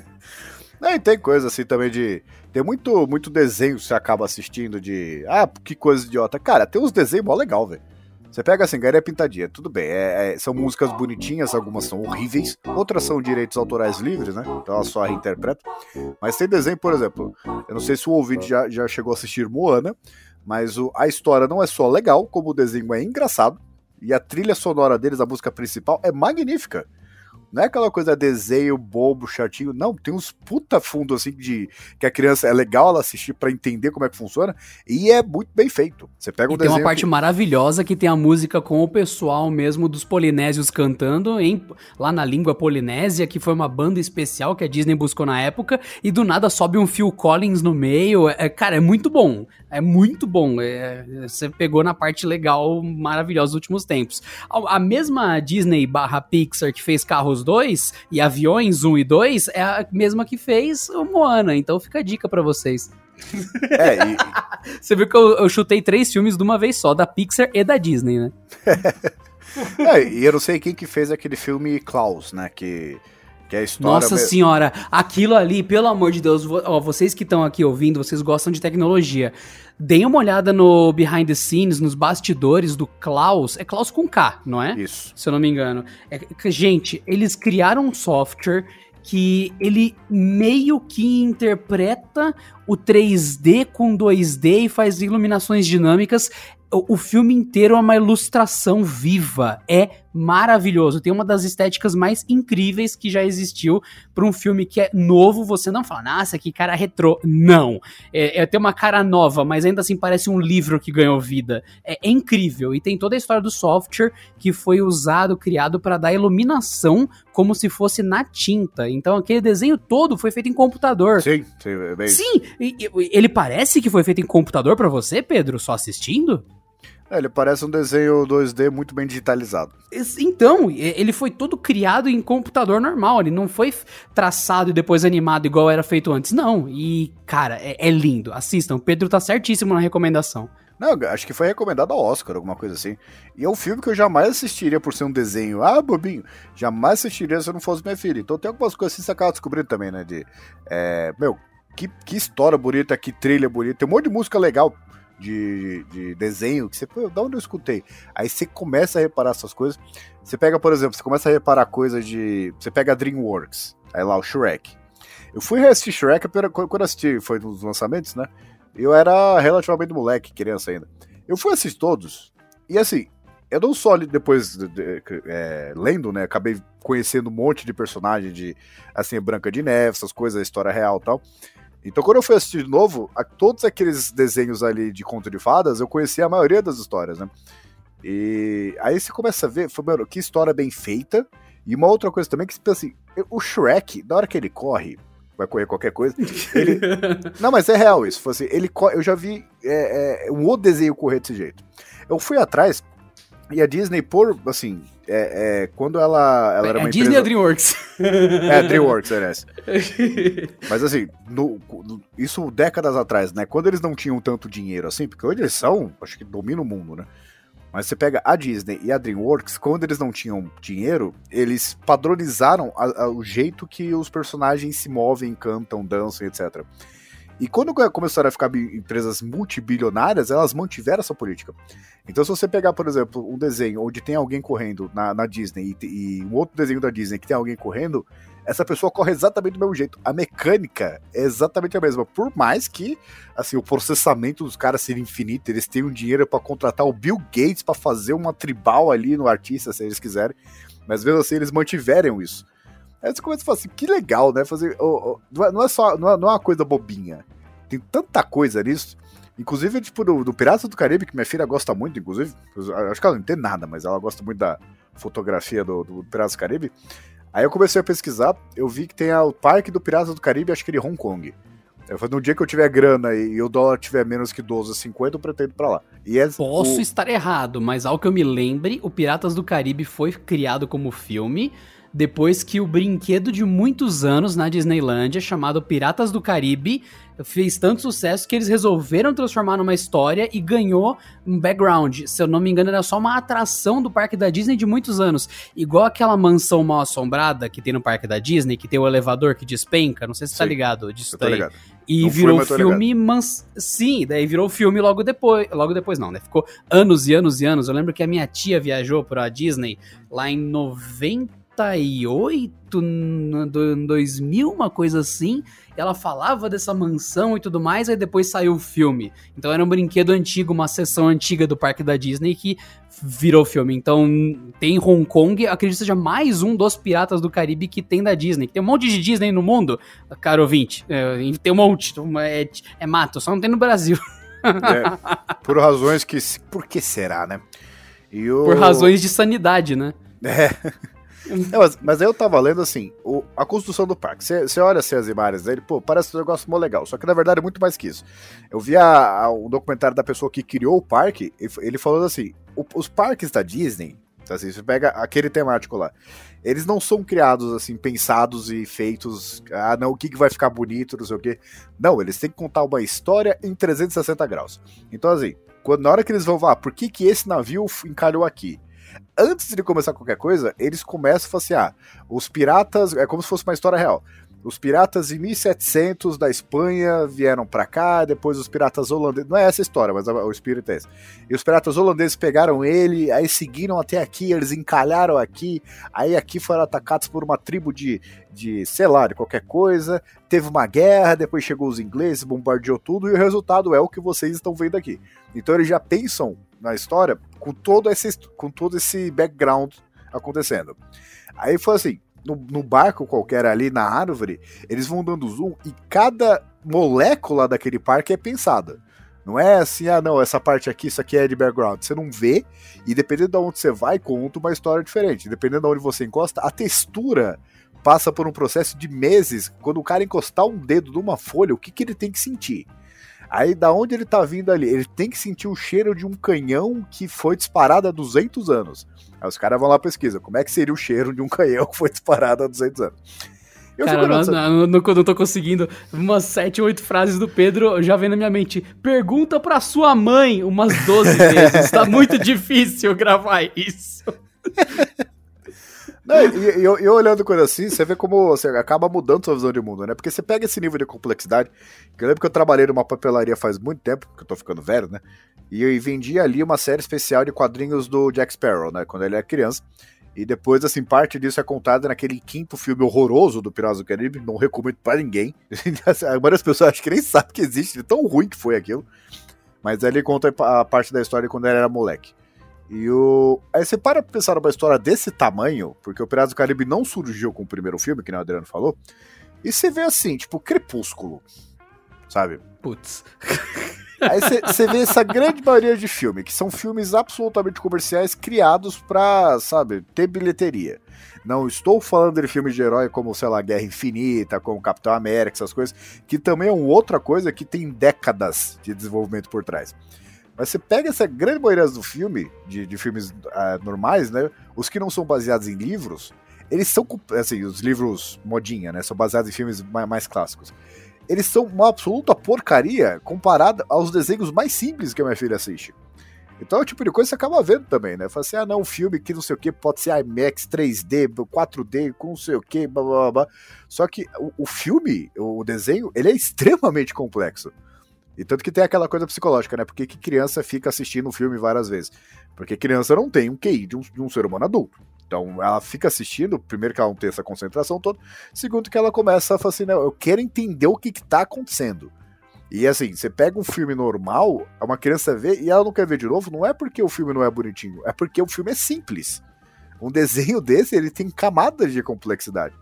Não, e tem coisa assim também de. Tem muito, muito desenho que você acaba assistindo de. Ah, que coisa idiota. Cara, tem uns desenhos mó legal, velho. Você pega assim, Garia Pintadinha, tudo bem, é, é, são músicas bonitinhas, algumas são horríveis, outras são direitos autorais livres, né? Então ela só reinterpreta. Mas tem desenho, por exemplo, eu não sei se o ouvinte já, já chegou a assistir Moana, mas o, a história não é só legal, como o desenho é engraçado, e a trilha sonora deles, a música principal, é magnífica. Não é aquela coisa desenho bobo, chatinho. Não, tem uns puta fundo assim de que a criança é legal ela assistir para entender como é que funciona e é muito bem feito. Você pega um e desenho. Tem uma parte que... maravilhosa que tem a música com o pessoal mesmo dos polinésios cantando em lá na língua polinésia, que foi uma banda especial que a Disney buscou na época e do nada sobe um Phil Collins no meio. É, cara, é muito bom. É muito bom. É, você pegou na parte legal, maravilhosa dos últimos tempos. A, a mesma Disney barra Pixar que fez Carros 2 e Aviões 1 e 2 é a mesma que fez o Moana. Então fica a dica para vocês. <laughs> É, e... <laughs> Você viu que eu, eu, chutei três filmes de uma vez só, da Pixar e da Disney, né? <laughs> é, e eu não sei quem que fez aquele filme Klaus, né? Que que é a história Nossa mesmo. senhora, aquilo ali, pelo amor de Deus, ó, vocês que estão aqui ouvindo, vocês gostam de tecnologia. Deem uma olhada no behind the scenes, nos bastidores do Klaus. É Klaus com K, não é? Isso. Se eu não me engano. É, gente, eles criaram um software que ele meio que interpreta o 3D com 2D e faz iluminações dinâmicas. o, o filme inteiro é uma ilustração viva. É maravilhoso. Tem uma das estéticas mais incríveis que já existiu para um filme que é novo. Você não fala, nossa, que cara retrô. Não. É, é ter uma cara nova, mas ainda assim parece um livro que ganhou vida. É, é incrível. E tem toda a história do software que foi usado, criado para dar iluminação como se fosse na tinta. Então aquele desenho todo foi feito em computador. Sim, sim, é bem... sim ele parece que foi feito em computador para você, Pedro, só assistindo? É, ele parece um desenho 2D muito bem digitalizado. Então, ele foi todo criado em computador normal, ele não foi traçado e depois animado igual era feito antes, não. E, cara, é, é lindo. Assistam, o Pedro tá certíssimo na recomendação. Não, acho que foi recomendado ao Oscar, alguma coisa assim. E é um filme que eu jamais assistiria por ser um desenho. Ah, bobinho. Jamais assistiria se eu não fosse minha filha. Então tem algumas coisas assim que você acaba descobrindo também, né? De. É, meu, que, que história bonita, que trilha bonita. Tem um monte de música legal de, de desenho que você, da onde eu escutei? Aí você começa a reparar essas coisas. Você pega, por exemplo, você começa a reparar coisas de. Você pega a Dreamworks, aí lá o Shrek. Eu fui reassistir Shrek quando eu assisti, foi nos lançamentos, né? Eu era relativamente moleque, criança ainda. Eu fui assistir todos, e assim, eu não só depois de, de, é, lendo, né? Acabei conhecendo um monte de personagem de assim, Branca de Neve, essas coisas, história real e tal. Então, quando eu fui assistir de novo, a, todos aqueles desenhos ali de conto de fadas, eu conhecia a maioria das histórias, né? E aí você começa a ver, mano, que história bem feita. E uma outra coisa também que você pensa assim, o Shrek, na hora que ele corre, vai correr qualquer coisa, ele... <laughs> Não, mas é real isso. Assim, ele eu já vi é, é, um outro desenho correr desse jeito. Eu fui atrás, e a Disney, por, assim, é, é, quando ela, ela era é uma Disney empresa... ou DreamWorks? <laughs> É, DreamWorks, aliás. Mas assim, no, no, isso décadas atrás, né? Quando eles não tinham tanto dinheiro assim, porque hoje eles são, acho que dominam o mundo, né? Mas você pega a Disney e a DreamWorks, quando eles não tinham dinheiro, eles padronizaram a, a, o jeito que os personagens se movem, cantam, dançam, etc. E quando começaram a ficar empresas multibilionárias, elas mantiveram essa política. Então, se você pegar, por exemplo, um desenho onde tem alguém correndo na, na Disney e, e, um outro desenho da Disney que tem alguém correndo, essa pessoa corre exatamente do mesmo jeito. A mecânica é exatamente a mesma. Por mais que assim, o processamento dos caras seja infinito, eles tenham dinheiro para contratar o Bill Gates para fazer uma tribal ali no artista, se eles quiserem. Mas mesmo assim, eles mantiveram isso. Aí você começa a falar assim, que legal, né? Fazer, oh, oh, não é só, não é, não é uma coisa bobinha. Tem tanta coisa nisso. Inclusive, tipo, do, do Pirata do Caribe, que minha filha gosta muito, inclusive. Acho que ela não entende nada, mas ela gosta muito da fotografia do, do Pirata do Caribe. Aí eu comecei a pesquisar, eu vi que tem o Parque do Pirata do Caribe, acho que ele Hong Kong. Eu falei, no dia que eu tiver grana e o dólar tiver menos que 12,50, eu pretendo pra lá. E é Posso o... estar errado, mas ao que eu me lembre, o Piratas do Caribe foi criado como filme depois que o brinquedo de muitos anos na Disneylandia, chamado Piratas do Caribe, fez tanto sucesso que eles resolveram transformar numa história e ganhou um background. Se eu não me engano, era só uma atração do parque da Disney de muitos anos. Igual aquela mansão mal assombrada que tem no parque da Disney, que tem o elevador que despenca. Não sei se você tá ligado disso daí. Ligado. E não virou fui, filme, mans... sim, daí virou filme logo depois, logo depois não, né? Ficou anos e anos e anos. Eu lembro que a minha tia viajou pra Disney lá em 90 98, no 2000, uma coisa assim. Ela falava dessa mansão e tudo mais, aí depois saiu o filme. Então era um brinquedo antigo, uma sessão antiga do parque da Disney que virou filme. Então tem Hong Kong, acredito que seja mais um dos Piratas do Caribe que tem da Disney. Tem um monte de Disney no mundo, caro ouvinte. É, tem um monte, é, é mato, só não tem no Brasil. <laughs> É, por razões que. Por que será, né? O... Por razões de sanidade, né? É. É, mas, mas eu tava lendo assim, o, a construção do parque. Você olha assim, as imagens dele, pô, parece um negócio mó legal. Só que na verdade é muito mais que isso. Eu vi a, a, um documentário da pessoa que criou o parque, ele, falando assim: o, os parques da Disney, assim, você pega aquele temático lá, eles não são criados assim, pensados e feitos, ah, não, o que, que vai ficar bonito, não sei o quê. Não, eles têm que contar uma história em 360 graus. Então, assim, quando, na hora que eles vão, ah, por que, que esse navio encalhou aqui? Antes de começar qualquer coisa, eles começam a falar assim: ah, os piratas. É como se fosse uma história real. Os piratas em 1700 da Espanha vieram para cá, depois os piratas holandeses. Não é essa a história, mas o espírito é esse. E os piratas holandeses pegaram ele, aí seguiram até aqui, eles encalharam aqui, aí aqui foram atacados por uma tribo de, de sei lá, de qualquer coisa. Teve uma guerra, depois chegou os ingleses, bombardeou tudo, e o resultado é o que vocês estão vendo aqui. Então eles já pensam na história com todo esse, com todo esse background acontecendo. Aí foi assim, no, no, barco qualquer ali na árvore, eles vão dando zoom e cada molécula daquele parque é pensada. Não é assim, ah não, essa parte aqui, isso aqui é de background. Você não vê, e dependendo de onde você vai, conta uma história diferente. Dependendo de onde você encosta, a textura passa por um processo de meses. Quando o cara encostar um dedo numa folha, o que, que ele tem que sentir? Aí, da onde ele tá vindo ali? Ele tem que sentir o cheiro de um canhão que foi disparado há 200 anos. Aí os caras vão lá pesquisa, como é que seria o cheiro de um canhão que foi disparado há 200 anos? Eu Cara, não, não, não, não tô conseguindo. Umas 7, 8 frases do Pedro já vem na minha mente. Pergunta pra sua mãe umas 12 <laughs> vezes. tá muito difícil gravar isso. <laughs> Não, e, eu, olhando coisa assim, você vê como você acaba mudando sua visão de mundo, né? Porque você pega esse nível de complexidade. Eu lembro que eu trabalhei numa papelaria faz muito tempo, que eu tô ficando velho, né? E eu vendia ali uma série especial de quadrinhos do Jack Sparrow, né? Quando ele era criança. E depois, assim, parte disso é contada naquele quinto filme horroroso do Piratas do Caribe. Não recomendo para ninguém. <laughs> a maioria das pessoas acho que nem sabe que existe, tão ruim que foi aquilo. Mas ali conta a parte da história quando ele era moleque. E o. Aí você para pra pensar numa história desse tamanho, porque o Piratas do Caribe não surgiu com o primeiro filme, que nem o Adriano falou. E você vê assim, tipo, Crepúsculo. Sabe? Putz. <laughs> Aí você vê essa grande maioria de filme, que são filmes absolutamente comerciais criados pra, sabe, ter bilheteria. Não estou falando de filmes de herói como, sei lá, Guerra Infinita, como Capitão América, essas coisas, que também é uma outra coisa que tem décadas de desenvolvimento por trás. Mas você pega essa grande maioria do filme, de, de filmes uh, normais, né? Os que não são baseados em livros, eles são, assim, os livros modinha, né? São baseados em filmes mais, mais clássicos. Eles são uma absoluta porcaria comparada aos desenhos mais simples que a minha filha assiste. Então é o tipo de coisa que você acaba vendo também, né? Fala assim, ah não, um filme que não sei o que, pode ser IMAX, 3D, 4D, com não sei o que, blá blá blá. Só que o, o filme, o desenho, ele é extremamente complexo. E tanto que tem aquela coisa psicológica, né? Por que, que criança fica assistindo um filme várias vezes? Porque criança não tem um QI de um, de um ser humano adulto. Então ela fica assistindo, primeiro que ela não tem essa concentração toda, segundo que ela começa a falar assim, eu quero entender o que, que tá acontecendo. E assim, você pega um filme normal, uma criança vê e ela não quer ver de novo, não é porque o filme não é bonitinho, é porque o filme é simples. Um desenho <laughs> desse, ele tem camadas de complexidade.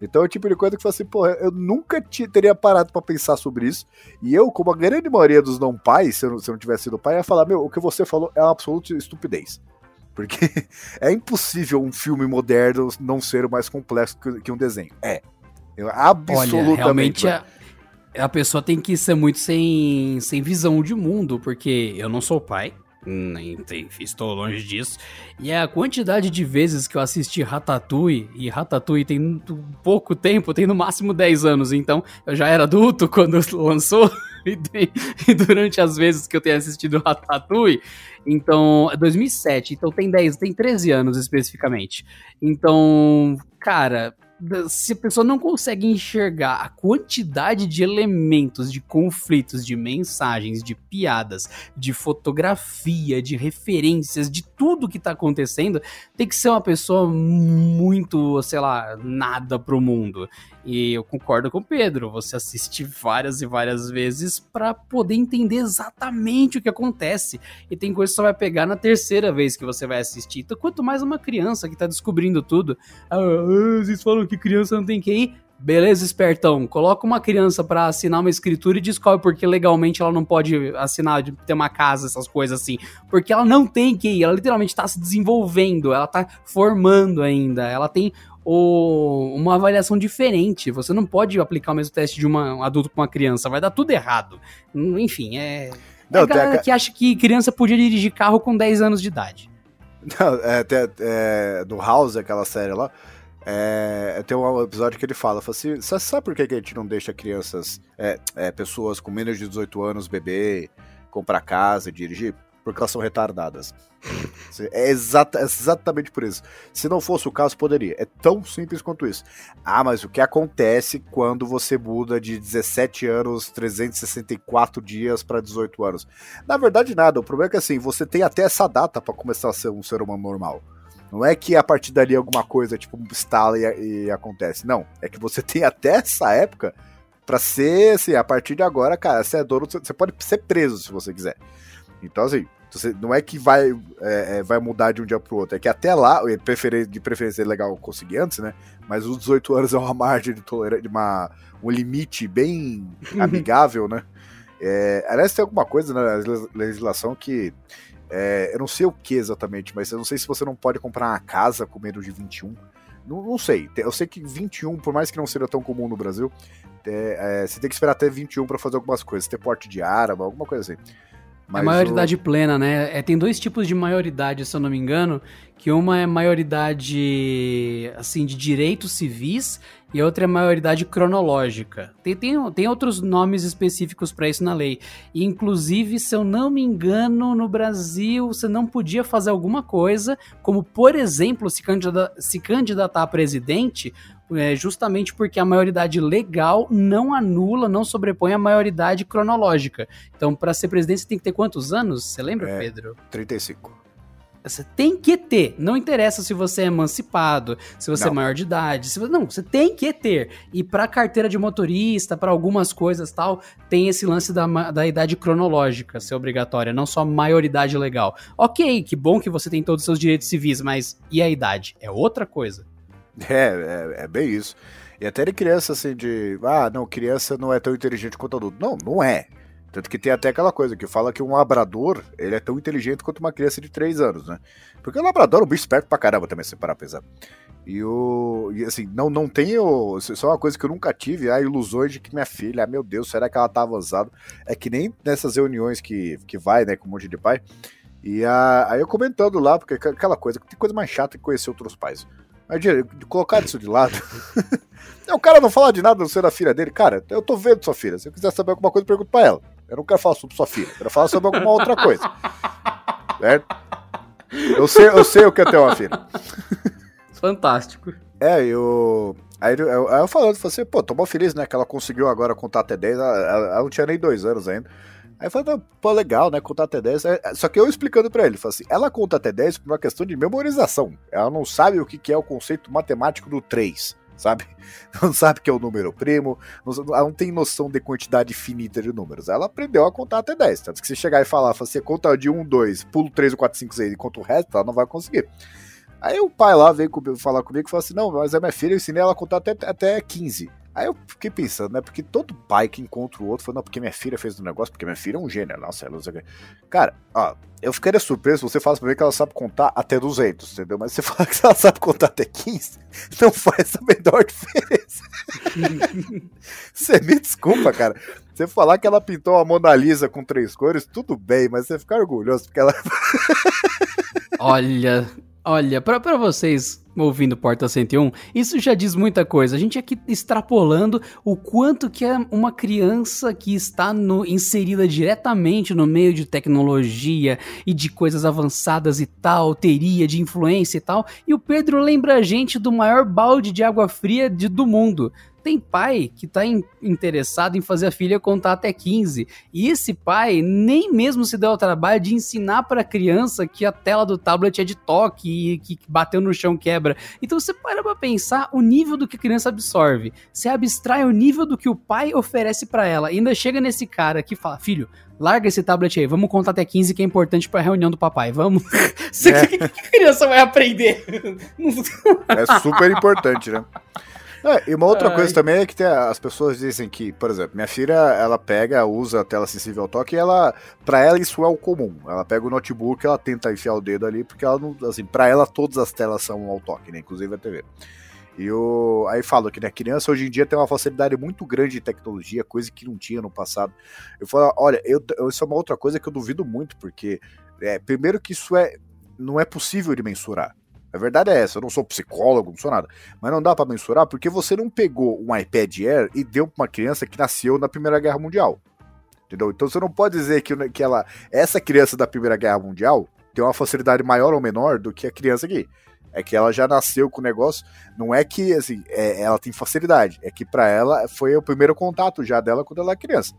Então é o tipo de coisa que fala assim, pô, eu nunca teria parado para pensar sobre isso. E eu, como a grande maioria dos não pais, se eu não, se eu não tivesse sido pai, ia falar, meu, o que você falou é uma absoluta estupidez. <laughs> Porque é impossível um filme moderno não ser mais complexo que, um desenho. É. Absolutamente. Olha, realmente a, a pessoa tem que ser muito sem, sem visão de mundo, porque eu não sou pai, nem estou longe disso. E a quantidade de vezes que eu assisti Ratatouille, e Ratatouille tem pouco tempo, tem no máximo 10 anos, então eu já era adulto quando <laughs> lançou, e, tem, e durante as vezes que eu tenho assistido Ratatouille, então, 2007, então tem 10, tem 13 anos especificamente. Então, cara, se a pessoa não consegue enxergar a quantidade de elementos, de conflitos, de mensagens, de piadas, de fotografia, de referências, de tudo que tá acontecendo, tem que ser uma pessoa muito, sei lá, nada pro mundo. E eu concordo com o Pedro, você assiste várias e várias vezes para poder entender exatamente o que acontece. E tem coisa que você vai pegar na terceira vez que você vai assistir. Então, quanto mais uma criança que tá descobrindo tudo, ah, ah vocês falam que criança não tem que ir. Beleza, espertão. Coloca uma criança para assinar uma escritura e descobre porque legalmente ela não pode assinar ter uma casa, essas coisas assim. Porque ela não tem que ir, ela literalmente tá se desenvolvendo, ela tá formando ainda, ela tem o, uma avaliação diferente. Você não pode aplicar o mesmo teste de uma, um adulto com uma criança, vai dar tudo errado. Enfim, é. Não, é galera a... que acha que criança podia dirigir carro com 10 anos de idade. Não, é, até, é, do House, aquela série lá, é, tem um episódio que ele fala, fala assim, você sabe por que, a gente não deixa crianças, é, é, pessoas com menos de 18 anos beber, comprar casa e dirigir? Porque elas são retardadas. É exata, exatamente por isso. Se não fosse o caso, poderia. É tão simples quanto isso. Ah, mas o que acontece quando você muda de 17 anos, 364 dias para 18 anos? Na verdade, nada. O problema é que assim, você tem até essa data para começar a ser um ser humano normal. Não é que a partir dali alguma coisa, tipo, instala e, e acontece. Não. É que você <laughs> tem até essa época para ser, assim, a partir de agora, cara, você é dono, você pode ser preso se você quiser. Então, assim, Você, não é que vai, é, é, vai mudar de um dia pro outro, é que até lá, de preferência é legal conseguir antes, né? Mas os 18 anos é uma <laughs> margem de tolerância, uma, um limite bem <laughs> amigável, né? É, aliás, tem alguma coisa na legislação que. É, eu não sei o que exatamente, mas eu não sei se você não pode comprar uma casa com menos de 21. Não, não sei. Eu sei que 21, por mais que não seja tão comum no Brasil, é, é, você tem que esperar até 21 para fazer algumas coisas. Ter porte de arma, alguma coisa assim. Mas é maioridade o... plena, né? É, tem dois tipos de maioridade, se eu não me engano, que uma é maioridade assim de direitos civis e a outra é maioridade cronológica. Tem, tem, tem outros nomes específicos para isso na lei. E, inclusive, se eu não me engano, no Brasil você não podia fazer alguma coisa, como por exemplo, se, candida se candidatar a presidente é, justamente porque a maioridade legal não anula, não sobrepõe a maioridade cronológica. Então, para ser presidente, você tem que ter quantos anos? Você lembra, é, Pedro? 35. Você tem que ter. Não interessa se você é emancipado, se você é não. é maior de idade. Se não, você tem que ter. E para carteira de motorista, para algumas coisas tal, tem esse lance da, da idade cronológica ser obrigatória, não só maioridade legal. Ok, que bom que você tem todos os seus direitos civis, mas e a idade? É outra coisa. É, é, é, bem isso. E até de criança, assim, de. Ah, não, criança não é tão inteligente quanto adulto. Não, não é. Tanto que tem até aquela coisa que fala que um labrador, ele é tão inteligente quanto uma criança de 3 anos, né? Porque o labrador é um bicho esperto pra caramba também, se parar a pesar. E o. E assim, não, não tenho. Só uma coisa que eu nunca tive, a ilusões de que minha filha, ah, meu Deus, será que ela tá avançada? É que nem nessas reuniões que, que vai, né, com um monte de pai. E a, aí eu comentando lá, porque aquela coisa, tem coisa mais chata que conhecer outros pais. Mas colocar isso de lado. <laughs> o cara não fala de nada não ser da filha dele. Cara, eu tô vendo sua filha. Se eu quiser saber alguma coisa, pergunto pra ela. Eu não quero falar sobre sua filha. Eu quero falar sobre alguma outra coisa. <laughs> Certo? Eu sei, eu sei o que é ter uma filha. Fantástico. É, eu. Aí eu, eu, eu falando, falei assim, pô, tô mal feliz, né? Que ela conseguiu agora contar até 10. Ela, ela, ela não tinha nem dois anos ainda. Aí eu pô, legal, né? Contar até 10. Só que eu explicando pra ele, falei assim, ela conta até 10 por uma questão de memorização. Ela não sabe o que é o conceito matemático do 3, sabe? <laughs> Não sabe que é o número primo, ela não tem noção de quantidade finita de números. Ela aprendeu a contar até 10. Tanto que se chegar e falar, você conta de 1, 2, pulo 3, 4, 5, 6 e conta o resto, ela não vai conseguir. Aí o pai lá veio falar comigo e falou assim: não, mas a minha filha, eu ensinei ela a contar até, até 15. Aí eu fiquei pensando, né? Porque todo pai que encontra o outro fala, não, porque minha filha fez um negócio, porque minha filha é um gênio, nossa, ela usa. Cara, ó, eu ficaria surpreso se você falasse pra mim que ela sabe contar até 200, entendeu? Mas você <laughs> fala que ela sabe contar até 15, não faz a menor diferença. <laughs> você me desculpa, cara. Você falar que ela pintou a Mona Lisa com três cores, tudo bem, mas você ficar orgulhoso porque ela. Olha, Olha, para vocês ouvindo Porta 101, isso já diz muita coisa. A gente aqui extrapolando o quanto que é uma criança que está no, inserida diretamente no meio de tecnologia e de coisas avançadas e tal, teria de influência e tal. E o Pedro lembra a gente do maior balde de água fria de, do mundo. Tem pai que está interessado em fazer a filha contar até 15. E esse pai nem mesmo se deu ao trabalho de ensinar para a criança que a tela do tablet é de toque e que bateu no chão quebra. Então você para pra pensar o nível do que a criança absorve. Você abstrai o nível do que o pai oferece para ela. E ainda chega nesse cara que fala: Filho, larga esse tablet aí, vamos contar até 15 que é importante pra reunião do papai, vamos. <laughs> O é. <laughs> que, que, a criança vai aprender? É super importante, né? <laughs> É, e uma outra Ai. coisa também é que tem, as pessoas dizem que, por exemplo, minha filha, ela pega, usa a tela sensível ao toque e ela, pra ela isso é o comum. Ela pega o notebook, ela tenta enfiar o dedo ali, porque ela não, assim, pra ela todas as telas são ao toque, né, inclusive a TV. E o, aí falo que né, criança hoje em dia tem uma facilidade muito grande de tecnologia, coisa que não tinha no passado. Eu falo, olha, eu, isso é uma outra coisa que eu duvido muito, porque é, primeiro que isso é não é possível de mensurar. A verdade é essa, eu não sou psicólogo, não sou nada. Mas não dá para mensurar porque você não pegou um iPad Air e deu pra uma criança que nasceu na Primeira Guerra Mundial. Entendeu? Então você não pode dizer que, que ela, essa criança da Primeira Guerra Mundial tem uma facilidade maior ou menor do que a criança aqui. É que ela já nasceu com o negócio. Não é que assim, é, ela tem facilidade, é que para ela foi o primeiro contato já dela quando ela é criança.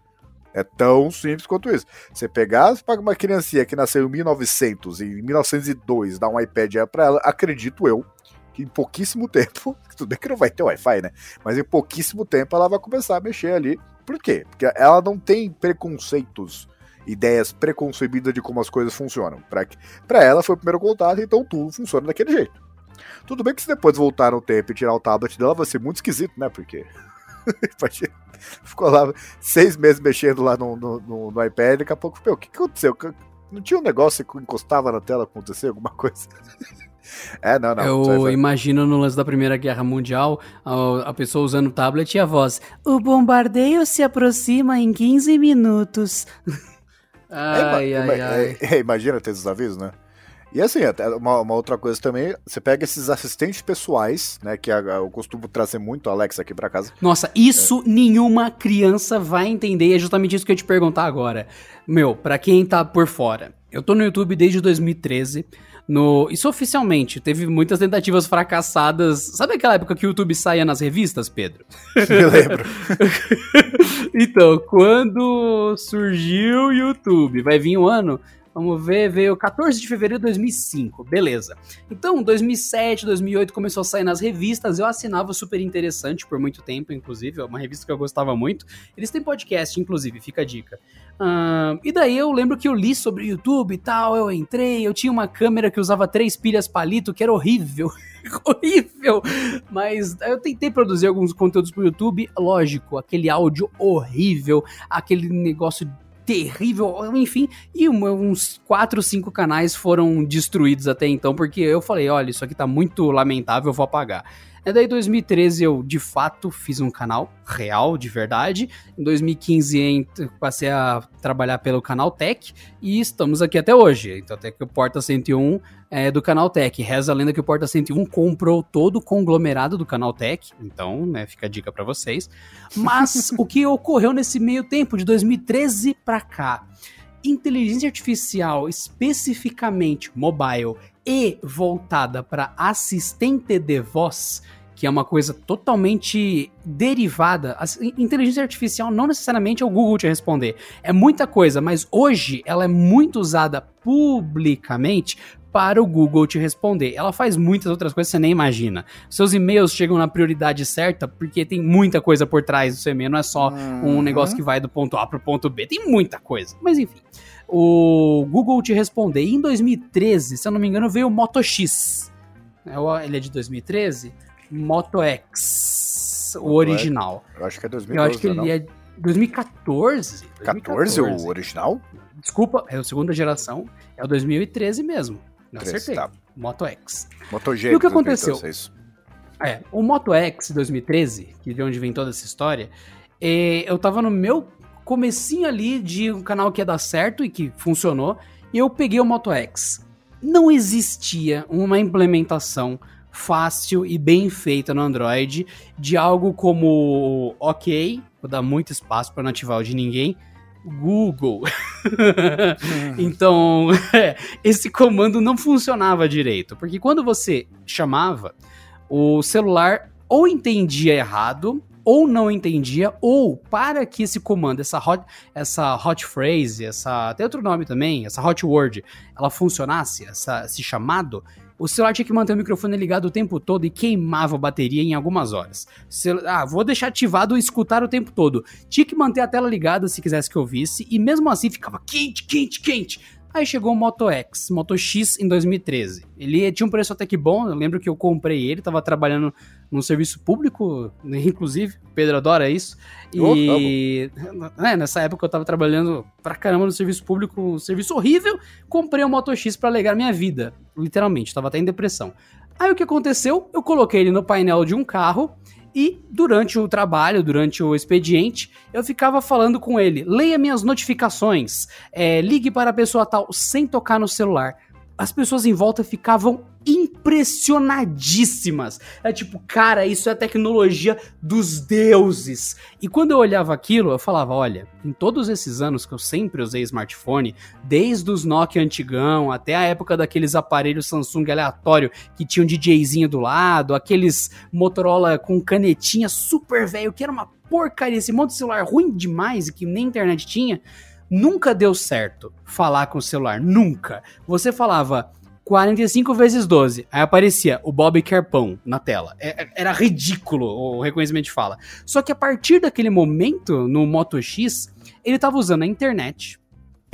É tão simples quanto isso. Você pegar para uma criancinha que nasceu em 1900 e em 1902 dar um iPad para ela, acredito eu que em pouquíssimo <laughs> tempo, tudo bem que não vai ter Wi-Fi, né? Mas em pouquíssimo tempo ela vai começar a mexer ali. Por quê? Porque ela não tem preconceitos ideias preconcebidas de como as coisas funcionam. Para ela foi o primeiro contato, então tudo funciona daquele jeito. Tudo bem que se depois voltar no tempo e tirar o tablet dela vai ser muito esquisito, né? Porque <laughs> ficou lá seis meses mexendo lá no, no, no, iPad, daqui a pouco, o que, que aconteceu? Não tinha um negócio que encostava na tela, acontecer alguma <laughs> coisa? É, não, não. Eu imagino no lance da Primeira Guerra Mundial, a, a, pessoa usando o tablet e a voz: O bombardeio se aproxima em 15 minutos. <laughs> ai, é, ai, ai. É, imagina ter esses avisos, né? E assim, uma, uma, outra coisa também, você pega esses assistentes pessoais, né? Que eu costumo trazer muito a Alexa aqui pra casa. Nossa, isso é. nenhuma criança vai entender, é justamente isso que eu ia te perguntar agora. Meu, pra quem tá por fora, eu tô no YouTube desde 2013. No, isso oficialmente, teve muitas tentativas fracassadas. Sabe aquela época que o YouTube saía nas revistas, Pedro? <laughs> Eu lembro. <laughs> então, quando surgiu o YouTube, vai vir um ano Vamos ver, veio 14 de fevereiro de 2005, beleza. Então, 2007, 2008 começou a sair nas revistas, eu assinava super interessante por muito tempo, inclusive, é uma revista que eu gostava muito. Eles têm podcast, inclusive, fica a dica. Uh, e daí eu lembro que eu li sobre o YouTube e tal, eu entrei, eu tinha uma câmera que usava três pilhas palito, que era horrível. <laughs> horrível. Mas eu tentei produzir alguns conteúdos pro YouTube, lógico, aquele áudio horrível, aquele negócio terrível, enfim, e uns 4, 5 canais foram destruídos até então, porque eu falei, olha, isso aqui tá muito lamentável, eu vou apagar. É daí 2013 eu de fato fiz um canal real, de verdade. Em 2015 passei a trabalhar pelo canal Tech e estamos aqui até hoje. Então até que o Porta 101 é do canal Tech. Reza a lenda que o Porta 101 comprou todo o conglomerado do canal Tech. Então, né, fica a dica para vocês. Mas <laughs> o que ocorreu nesse meio tempo de 2013 para cá? Inteligência artificial, especificamente mobile e voltada para assistente de voz, que é uma coisa totalmente derivada. A inteligência artificial não necessariamente é o Google te responder, é muita coisa, mas hoje ela é muito usada publicamente para o Google te responder. Ela faz muitas outras coisas que você nem imagina. Seus e-mails chegam na prioridade certa porque tem muita coisa por trás do seu e-mail, não é só uhum. um negócio que vai do ponto A para o ponto B, tem muita coisa. Mas enfim o Google te responder. E em 2013, se eu não me engano, veio o Moto X. É ele é de 2013? Moto X, Moto o original. X. Eu acho que é 2012, Eu acho que ele não? é 2014. 14 o original? Desculpa, é a segunda geração. É o 2013 mesmo. Não 13, acertei. Tá. Moto X. Moto G. E o que aconteceu? É, o Moto X 2013, que de onde vem toda essa história, é, eu tava no meu comecinho ali de um canal que ia dar certo e que funcionou, e eu peguei o Moto X. Não existia uma implementação fácil e bem feita no Android de algo como ok, vou dar muito espaço para não ativar o de ninguém, Google. <laughs> então, <laughs> é, esse comando não funcionava direito, porque quando você chamava, o celular ou entendia errado ou não entendia, ou para que esse comando, essa hot, essa hot phrase, essa tem outro nome também, essa hot word, ela funcionasse, essa, esse chamado, o celular tinha que manter o microfone ligado o tempo todo e queimava a bateria em algumas horas. ah, vou deixar ativado e escutar o tempo todo. Tinha que manter a tela ligada se quisesse que eu visse, e mesmo assim ficava quente, quente, quente. Aí chegou o Moto X, Moto X em 2013. Ele tinha um preço até que bom, eu lembro que eu comprei ele, tava trabalhando num serviço público, inclusive, o Pedro adora isso. E oh, é, nessa época eu tava trabalhando pra caramba no serviço público, um serviço horrível, comprei o Moto X pra alegar minha vida, literalmente, tava até em depressão. Aí o que aconteceu? Eu coloquei ele no painel de um carro e durante o trabalho, durante o expediente, eu ficava falando com ele: leia minhas notificações, é, ligue para a pessoa tal, sem tocar no celular. As pessoas em volta ficavam impressionadíssimas. É tipo, cara, isso é tecnologia dos deuses. E quando eu olhava aquilo, eu falava, olha, em todos esses anos que eu sempre usei smartphone, desde os Nokia antigão até a época daqueles aparelhos Samsung aleatório que tinham um DJzinho do lado, aqueles Motorola com canetinha super velho, que era uma porcaria, esse monte de celular ruim demais e que nem internet tinha. Nunca deu certo falar com o celular, nunca. Você falava, 45 vezes 12. Aí aparecia o Bob Carpão na tela. É, é, era ridículo o reconhecimento de fala. Só que a partir daquele momento, no Moto X, ele tava usando a internet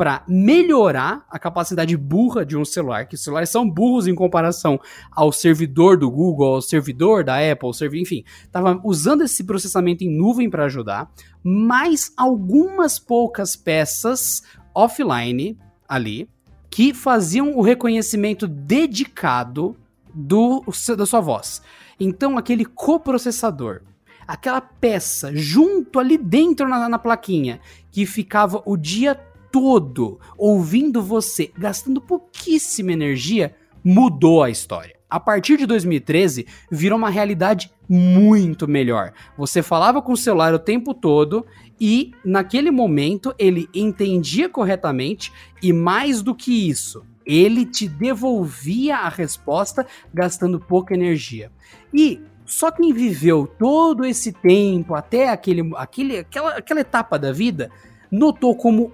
para melhorar a capacidade burra de um celular, que os celulares são burros em comparação ao servidor do Google, ao servidor da Apple, servidor, enfim, tava usando esse processamento em nuvem para ajudar, mais algumas poucas peças offline ali que faziam o reconhecimento dedicado do, da sua voz. Então, aquele coprocessador, aquela peça junto ali dentro na, na plaquinha, que ficava o dia todo ouvindo você, gastando pouquíssima energia, mudou a história. A partir de 2013, virou uma realidade muito melhor. Você falava com o celular o tempo todo e, naquele momento, ele entendia corretamente e, mais do que isso, ele te devolvia a resposta gastando pouca energia. E só quem viveu todo esse tempo, até aquele, aquele, aquela, aquela etapa da vida, notou como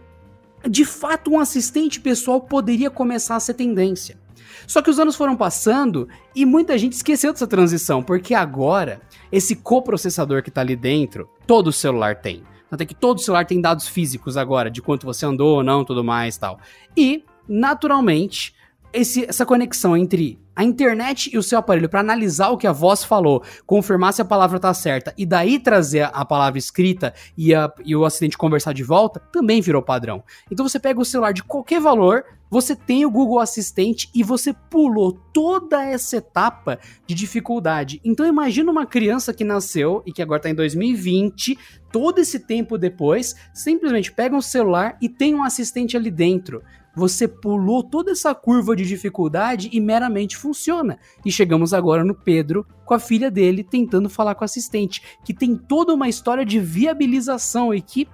de fato um assistente pessoal poderia começar a ser tendência. Só que os anos foram passando e muita gente esqueceu dessa transição, porque agora esse coprocessador que está ali dentro, todo celular tem. Tanto é que todo celular tem dados físicos agora, de quanto você andou ou não, tudo mais tal. E, naturalmente, esse, essa conexão entre a internet e o seu aparelho para analisar o que a voz falou, confirmar se a palavra tá certa e daí trazer a palavra escrita e, a, e o assistente conversar de volta, também virou padrão. Então você pega o celular de qualquer valor, você tem o Google Assistente e você pulou toda essa etapa de dificuldade. Então imagina uma criança que nasceu e que agora está em 2020, todo esse tempo depois, simplesmente pega um celular e tem um assistente ali dentro você pulou toda essa curva de dificuldade e meramente funciona. E chegamos agora no Pedro com a filha dele tentando falar com o assistente, que tem toda uma história de viabilização e que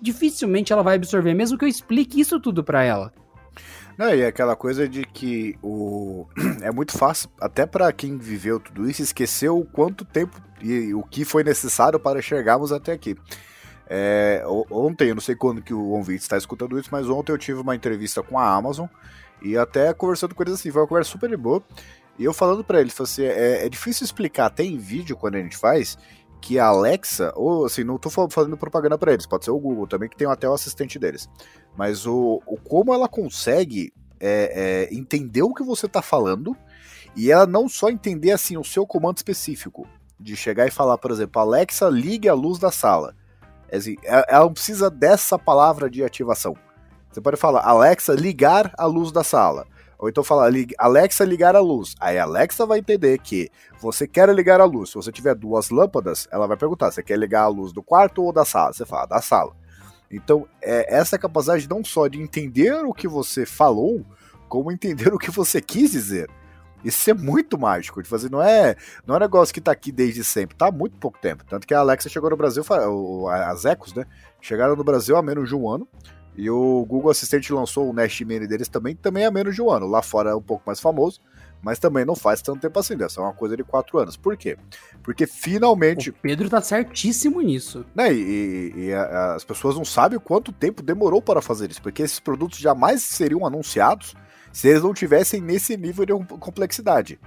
dificilmente ela vai absorver, mesmo que eu explique isso tudo para ela. Não, e é aquela coisa de que o <clears throat> é muito fácil, até para quem viveu tudo isso, esquecer o quanto tempo e o que foi necessário para chegarmos até aqui. É, ontem, eu não sei quando que o ouvinte está escutando isso, mas ontem eu tive uma entrevista com a Amazon e até conversando com eles assim, foi uma conversa super boa. E eu falando para ele, assim, é, é, difícil explicar até em vídeo quando a gente faz que a Alexa, ou assim, não tô fazendo propaganda para eles, pode ser o Google também, que tem até o assistente deles. Mas o, o como ela consegue é, é, entender o que você tá falando e ela não só entender assim o seu comando específico, de chegar e falar, por exemplo, Alexa, ligue a luz da sala. É assim, é, ela não precisa dessa palavra de ativação. Você pode falar, Alexa, ligar a luz da sala. Ou então falar, Alexa, ligar a luz. Aí a Alexa vai entender que você quer ligar a luz. Se você tiver duas lâmpadas, ela vai perguntar, você quer ligar a luz do quarto ou da sala? Você fala, da sala. Então, é essa capacidade não só de entender o que você falou, como entender o que você quis dizer. Isso é muito mágico. Tipo assim, não é, não é um negócio que tá aqui desde sempre, tá há muito pouco tempo. Tanto que a Alexa chegou no Brasil, as Ecos, né? Chegaram no Brasil há menos de um ano. E o Google Assistente lançou o Nest Mini deles também, também há menos de um ano. Lá fora é um pouco mais famoso, mas também não faz tanto tempo assim, dessa é uma coisa de quatro anos. Por quê? Porque finalmente. O Pedro tá certíssimo nisso. Né, e, e, e a, as pessoas não sabem quanto tempo demorou para fazer isso, porque esses produtos jamais seriam anunciados se eles não tivessem nesse nível de complexidade.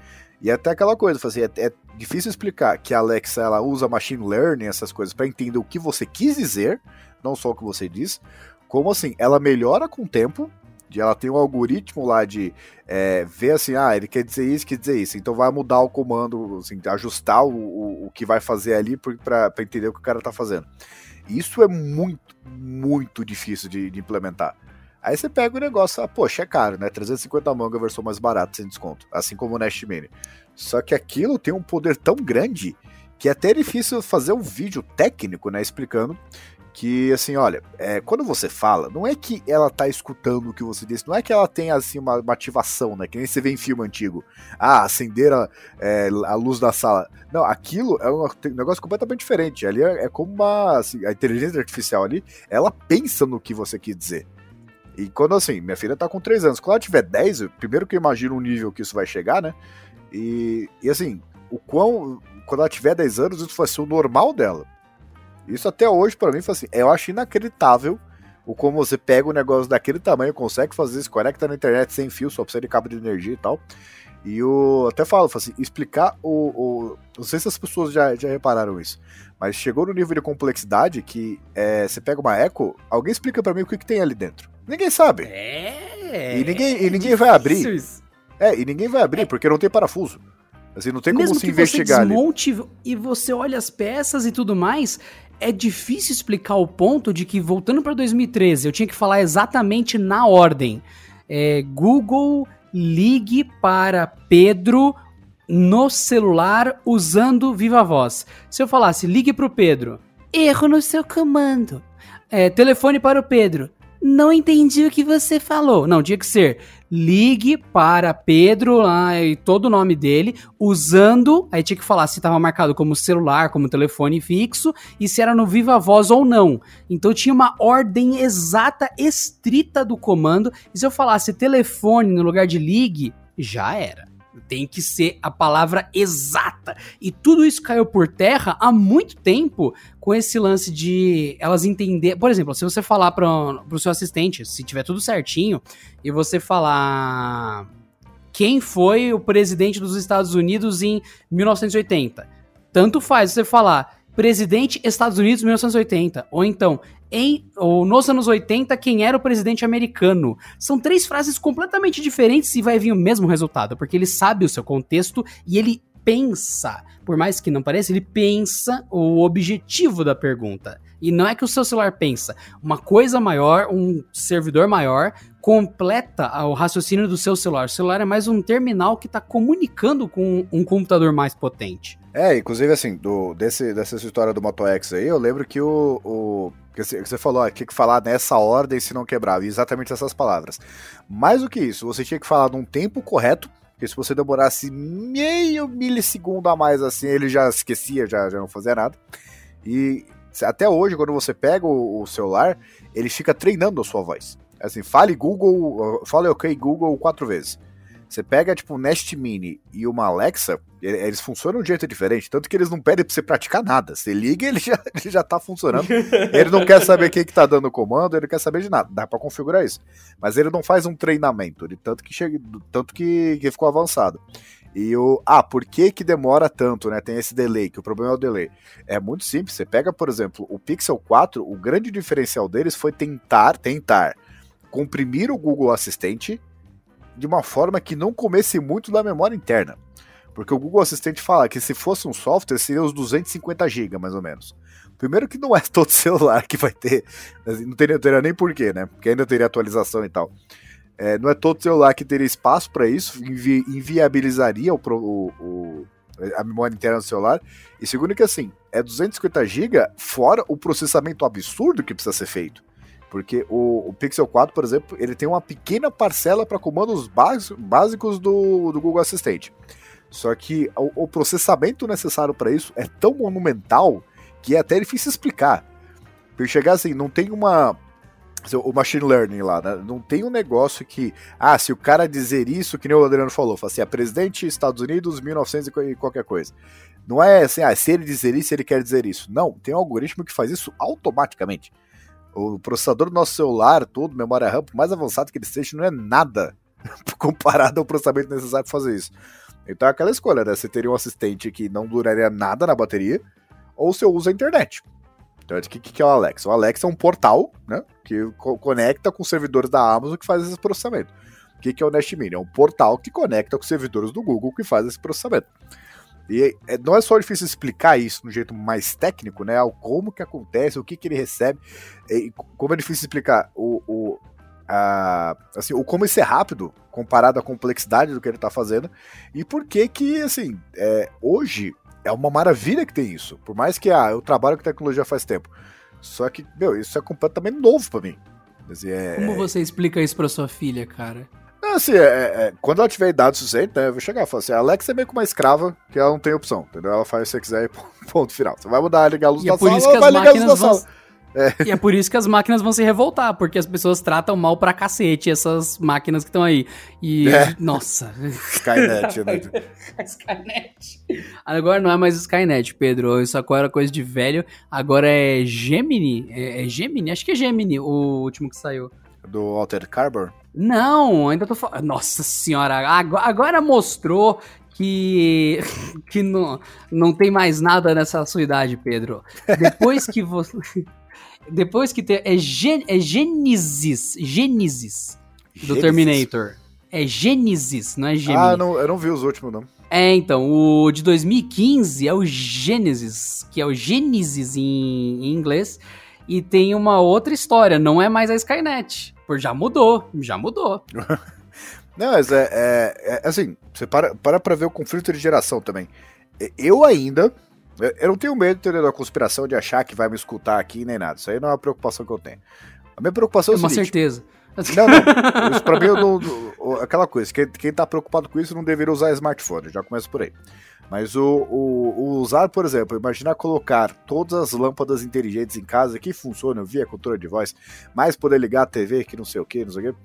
E até aquela coisa, assim, é, é, difícil explicar que a Alexa ela usa machine learning, essas coisas, para entender o que você quis dizer, não só o que você diz, como assim, ela melhora com o tempo, de ela tem um algoritmo lá de é, ver assim, ah, ele quer dizer isso, quer dizer isso, então vai mudar o comando, assim, ajustar o, o, o que vai fazer ali para entender o que o cara tá fazendo. Isso é muito, muito difícil de, de implementar. Aí você pega o negócio, ah, poxa, é caro, né? 350 manga versão mais barata, sem desconto. Assim como o Nest Mini. Só que aquilo tem um poder tão grande que é até difícil fazer um vídeo técnico, né? Explicando que, assim, olha, é, quando você fala, não é que ela tá escutando o que você disse, não é que ela tem, assim, uma, uma ativação, né? Que nem você vê em filme antigo. Ah, acender a, é, a luz da sala. Não, aquilo é um negócio completamente diferente. Ali é, é como uma. Assim, a inteligência artificial ali, ela pensa no que você quis dizer. E quando assim, minha filha tá com 3 anos, quando ela tiver 10, eu, primeiro que eu imagino o nível que isso vai chegar, né? E, e assim, o quão. Quando ela tiver 10 anos, isso vai ser o normal dela. Isso até hoje, para mim, foi assim, eu acho inacreditável o como você pega um negócio daquele tamanho, consegue fazer isso, conecta na internet sem fio, só precisa de cabo de energia e tal. E eu até falo, assim, explicar o, o, Não sei se as pessoas já, já repararam isso, mas chegou no nível de complexidade que é, você pega uma Echo, alguém explica para mim o que, que tem ali dentro. Ninguém sabe. É. E ninguém, e é ninguém vai abrir. isso. É, e ninguém vai abrir, porque não tem parafuso. Assim, não tem como Mesmo se investigar você ali. desmonte e você olha as peças e tudo mais, é difícil explicar o ponto de que, voltando para 2013, eu tinha que falar exatamente na ordem. É, Google ligue para Pedro no celular usando Viva Voz. Se eu falasse ligue para o Pedro, erro no seu comando. É, telefone para o Pedro. Não entendi o que você falou. Não, tinha que ser ligue para Pedro lá e todo o nome dele, usando. Aí tinha que falar se estava marcado como celular, como telefone fixo e se era no Viva Voz ou não. Então tinha uma ordem exata, estrita do comando. E se eu falasse telefone no lugar de ligue, já era. Tem que ser a palavra exata. E tudo isso caiu por terra há muito tempo com esse lance de elas entender. Por exemplo, se você falar para o seu assistente, se tiver tudo certinho, e você falar quem foi o presidente dos Estados Unidos em 1980. Tanto faz você falar presidente Estados Unidos 1980, ou então em ou nos anos 80 quem era o presidente americano. São três frases completamente diferentes e vai vir o mesmo resultado, porque ele sabe o seu contexto e ele pensa, por mais que não pareça, ele pensa o objetivo da pergunta. E não é que o seu celular pensa. Uma coisa maior, um servidor maior, completa o raciocínio do seu celular. O celular é mais um terminal que está comunicando com um computador mais potente. É, inclusive assim, do, desse, dessa história do Moto X aí, eu lembro que o. o que você, falou, ah, tinha que falar nessa ordem se não quebrava. Exatamente essas palavras. Mais do que isso, você tinha que falar num tempo correto. Porque se você demorasse meio milissegundo a mais assim, ele já esquecia, já, já não fazia nada. E até hoje, quando você pega o, o celular, ele fica treinando a sua voz. Assim, fale Google, fale OK Google quatro vezes. Você pega, tipo, o Nest Mini e uma Alexa, eles funcionam de um jeito diferente, tanto que eles não pedem pra você praticar nada. Você liga ele <laughs> já, ele já tá funcionando. ele não quer saber quem que tá dando o comando, ele não quer saber de nada. Dá pra configurar isso. Mas ele não faz um treinamento, ele, tanto que chega, tanto que, que ficou avançado. E o. Ah, por que que demora tanto, né? Tem esse delay, que o problema é o delay. É muito simples. Você pega, por exemplo, o Pixel 4, o grande diferencial deles foi tentar, tentar comprimir o Google Assistente de uma forma que não comesse muito da memória interna. Porque o Google Assistente fala que se fosse um software, seria os 250 GB, mais ou menos. Primeiro que não é <laughs> todo celular que vai ter, não teria, teria nem porquê, né? Porque ainda teria atualização e tal. É, não é todo celular que teria espaço para isso, invi inviabilizaria o, o, o, a memória interna do celular. E segundo que assim, é 250 GB fora o processamento absurdo que precisa ser feito. Porque o, o, Pixel 4, por exemplo, ele tem uma pequena parcela para comandos básicos do, do, Google Assistente. Só que o, o processamento necessário para isso é tão monumental que é até difícil explicar. Por chegar assim, não tem uma. O machine learning lá, né? Não tem um negócio que. Ah, se o cara dizer isso, que nem o Adriano falou, fala assim, a presidente Estados Unidos, 1900 e qualquer coisa. Não é assim, ah, se ele dizer isso, ele quer dizer isso. Não, tem um algoritmo que faz isso automaticamente. O processador do nosso celular, todo, memória RAM, por mais avançado que ele seja, não é nada <laughs> comparado ao processamento necessário para fazer isso. Então é aquela escolha, né? Você teria um assistente que não duraria nada na bateria, ou você usa a internet. Então, o que, que é o Alexa? O Alexa é um portal, né? Que co conecta com os servidores da Amazon que faz esse processamento. O que, que é o Nest Mini? É um portal que conecta com os servidores do Google que faz esse processamento. E é, não é só difícil explicar isso no jeito mais técnico, né? Como que acontece, o que, que ele recebe. E como é difícil explicar o, o, a, assim, o como isso é rápido comparado à complexidade do que ele está fazendo. E por que que, assim, é, hoje é uma maravilha que tem isso. Por mais que ah, eu trabalho com tecnologia faz tempo. Só que, meu, isso é completamente novo para mim. Assim, é, como você explica isso para sua filha, cara? assim, é, é, quando ela tiver idade suficiente, né, eu vou chegar e falar assim, a Alexa é meio como uma escrava, que ela não tem opção, entendeu? Ela faz o que você quiser e <laughs> ponto final. Você vai mudar, ligar a luz e da é por sala, isso que vai ligar a luz da vão... sala. É. E é por isso que as máquinas vão se revoltar, porque as pessoas tratam mal pra cacete essas máquinas que estão aí. E, É. nossa. Skynet, <laughs> né? Skynet. Agora não é mais Skynet, Pedro. Isso agora era coisa de velho. Agora é Gemini. É, é Gemini? Acho que é Gemini, o último que saiu. Do Altered Carbon. Não, ainda tô falando. Nossa senhora, agora, agora mostrou que, <laughs> que não, não tem mais nada nessa sua idade, Pedro. Depois que você. Depois que tem. É, Gen, é Genesis. Genesis. Do Gênesis? Terminator. É Genesis, não é Gemini. Ah, não, eu não vi os últimos, não. É, então, o de 2015 é o Genesis, que é o Genesis em, em inglês, e tem uma outra história, não é mais a Skynet, porque já mudou, já mudou. <laughs> Não, mas é, é- é- assim, você para, para pra ver o conflito de geração também. Eu ainda, eu- não tenho medo de ter da conspiração de achar que vai me escutar aqui nem nada. Isso aí não é uma preocupação que eu tenho. A minha preocupação É é, o uma seguinte. certeza. Não, não. Isso pra mim, eu não- o- aquela coisa. Quem, quem tá preocupado com isso não deveria usar smartphone. Já começa por aí. Mas o, o- o usar, por exemplo, imaginar colocar todas as lâmpadas inteligentes em casa que funcionam via controle de voz, mais poder ligar a TV, que não sei o que, não sei o que.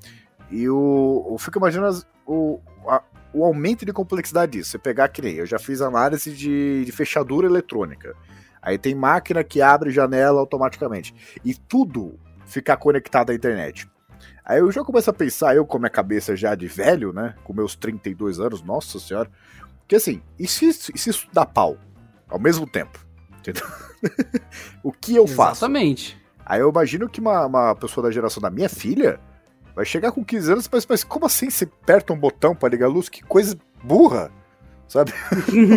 E o. Eu fico imaginando as- o, a- o aumento de complexidade disso. Você pegar que nem eu já fiz análise de, de fechadura eletrônica. Aí tem máquina que abre janela automaticamente. E tudo ficar conectado à internet. Aí eu já começo a pensar, eu com a minha cabeça já de velho, né? Com meus 32 anos, nossa senhora. Que assim, e se, se isso dá pau? Ao mesmo tempo. Entendeu? <laughs> o que eu faço? Exatamente. Aí eu imagino que uma, uma pessoa da geração da minha filha vai chegar com 15 anos mas, mas como assim você aperta um botão pra ligar a luz? Que coisa burra! Sabe?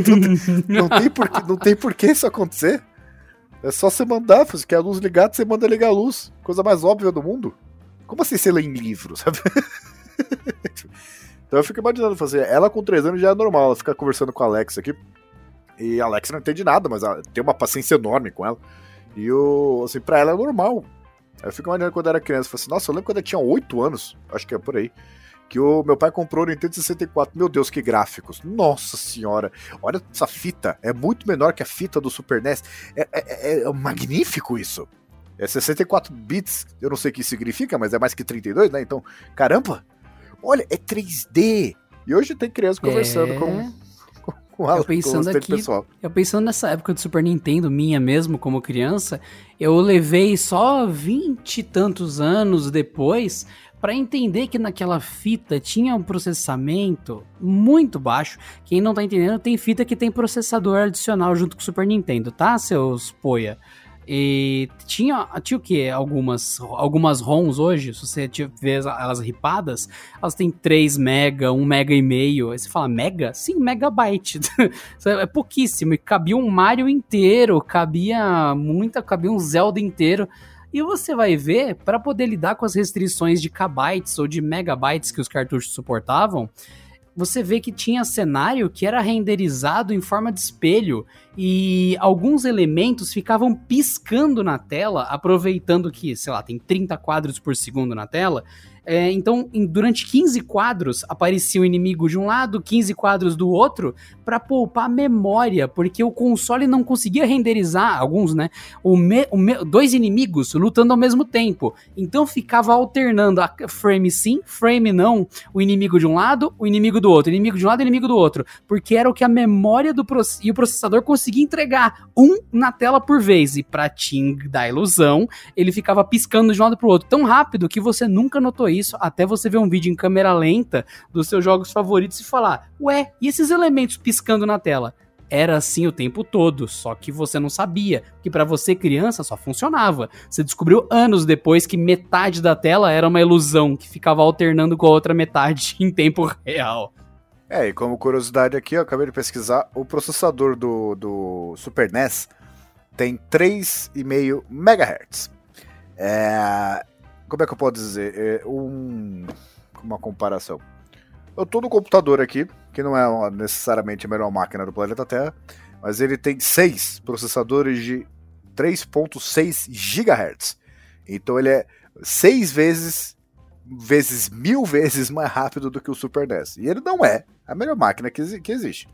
<laughs> Não tem por que, não tem por que isso acontecer. É só você mandar, se quer a luz ligada, você manda ligar a luz. Coisa mais óbvia do mundo. Como assim você lê em livro, sabe? <laughs> então eu fico imaginando fazer. Ela com 3 anos já é normal, ela fica conversando com a Alexa aqui. E a Alexa não entende nada, mas tem uma paciência enorme com ela. E o, assim, pra ela é normal. Aí eu fico imaginando quando eu era criança, eu falei assim, nossa, eu lembro quando eu tinha 8 anos, acho que é por aí, que o meu pai comprou o Nintendo 64. Meu Deus, que gráficos. Nossa senhora. Olha essa fita. É muito menor que a fita do Super NES. É, é- é- é magnífico isso. É 64 bits. Eu não sei o que significa, mas é mais que 32, né? Então, caramba. Olha, é 3D. E hoje tem criança conversando É. com, com, a, Eu pensando com aqui- pessoal. Eu pensando nessa época do Super Nintendo, minha mesmo, como criança, eu levei só vinte e tantos anos depois pra entender que naquela fita tinha um processamento muito baixo. Quem não tá entendendo, tem fita que tem processador adicional junto com o Super Nintendo, tá, seus poia? E tinha, tinha o que? Algumas, algumas ROMs hoje, se você tiver elas ripadas, elas têm 3 mega, 1 mega e meio. Aí você fala, mega? Sim, megabyte. <laughs> É pouquíssimo. E cabia um Mario inteiro, cabia muita, cabia um Zelda inteiro. E você vai ver, para poder lidar com as restrições de kbytes ou de megabytes que os cartuchos suportavam, você vê que tinha cenário que era renderizado em forma de espelho e alguns elementos ficavam piscando na tela, aproveitando que, sei lá, tem 30 quadros por segundo na tela. É, então, em- durante 15 quadros, aparecia o inimigo de um lado, 15 quadros do outro, para poupar memória, porque o console não conseguia renderizar, alguns, né? O me- o me- dois inimigos lutando ao mesmo tempo. Então ficava alternando a frame sim, frame não, o inimigo de um lado, o inimigo do outro, inimigo de um lado, inimigo do outro, porque era o que a memória do e o processador conseguia entregar, um na tela por vez, e pra te dar ilusão, ele ficava piscando de um lado pro outro tão rápido que você nunca notou isso até você ver um vídeo em câmera lenta dos seus jogos favoritos e falar: "Ué, e esses elementos piscando na tela?" Era assim o tempo todo, só que você não sabia, que pra você criança só funcionava. Você descobriu anos depois que metade da tela era uma ilusão que ficava alternando com a outra metade <laughs> em tempo real. É, e como curiosidade aqui, eu acabei de pesquisar, o processador do, do Super NES tem 3,5 MHz. É, como é que eu posso dizer? É um, uma comparação. Eu tô no computador aqui, que não é necessariamente a melhor máquina do planeta Terra, mas ele tem seis processadores de 3.6 GHz. Então ele é seis vezes vezes mil <laughs> vezes mais rápido do que o Super NES. E ele não é a melhor máquina que, que existe.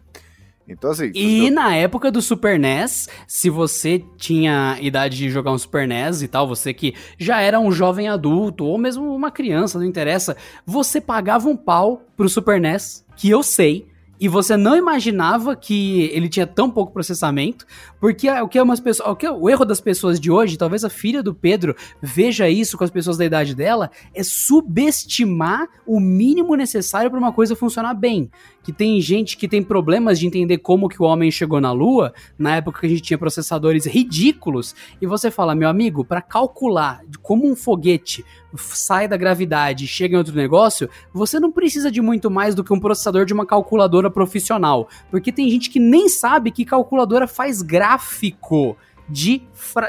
Então, assim. E na época do Super NES, se você tinha idade de jogar um Super NES e tal, você que já era um jovem adulto ou mesmo uma criança, não interessa, você pagava um pau pro Super NES, que eu sei, e você não imaginava que ele tinha tão pouco processamento, porque o que é umas pessoas, o que é o erro das pessoas de hoje, talvez a filha do Pedro veja isso com as pessoas da idade dela, é subestimar o mínimo necessário para uma coisa funcionar bem que tem gente que tem problemas de entender como que o homem chegou na Lua, na época que a gente tinha processadores ridículos, e você fala, meu amigo, para calcular como um foguete sai da gravidade e chega em outro negócio, você não precisa de muito mais do que um processador de uma calculadora profissional, porque tem gente que nem sabe que calculadora faz gráfico de,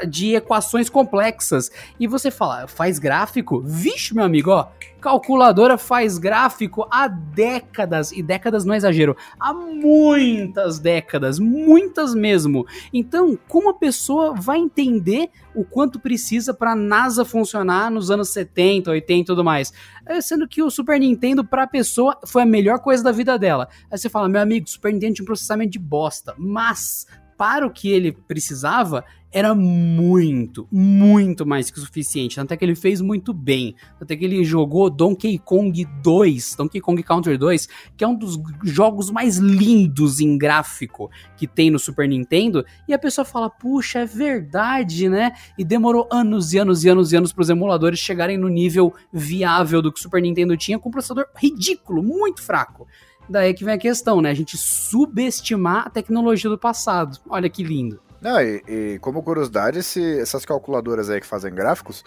de equações complexas. E você fala, faz gráfico? Vixe, meu amigo, ó, calculadora faz gráfico há décadas, e décadas não é exagero, há muitas décadas, muitas mesmo. Então, como a pessoa vai entender o quanto precisa para a NASA funcionar nos anos 70, 80 e tudo mais? É, sendo que o Super Nintendo, para a pessoa, foi a melhor coisa da vida dela. Aí você fala, meu amigo, Super Nintendo tinha um processamento de bosta, mas para o que ele precisava, era muito, muito mais que o suficiente. Até que ele fez muito bem. Até que ele jogou Donkey Kong 2, Donkey Kong Country 2, que é um dos jogos mais lindos em gráfico que tem no Super Nintendo. E a pessoa fala, puxa, é verdade, né? E demorou anos e anos e anos e anos para os emuladores chegarem no nível viável do que o Super Nintendo tinha, com um processador ridículo, muito fraco. Daí que vem a questão, né? A gente subestimar a tecnologia do passado. Olha que lindo. Não, e, e como curiosidade, essas calculadoras aí que fazem gráficos,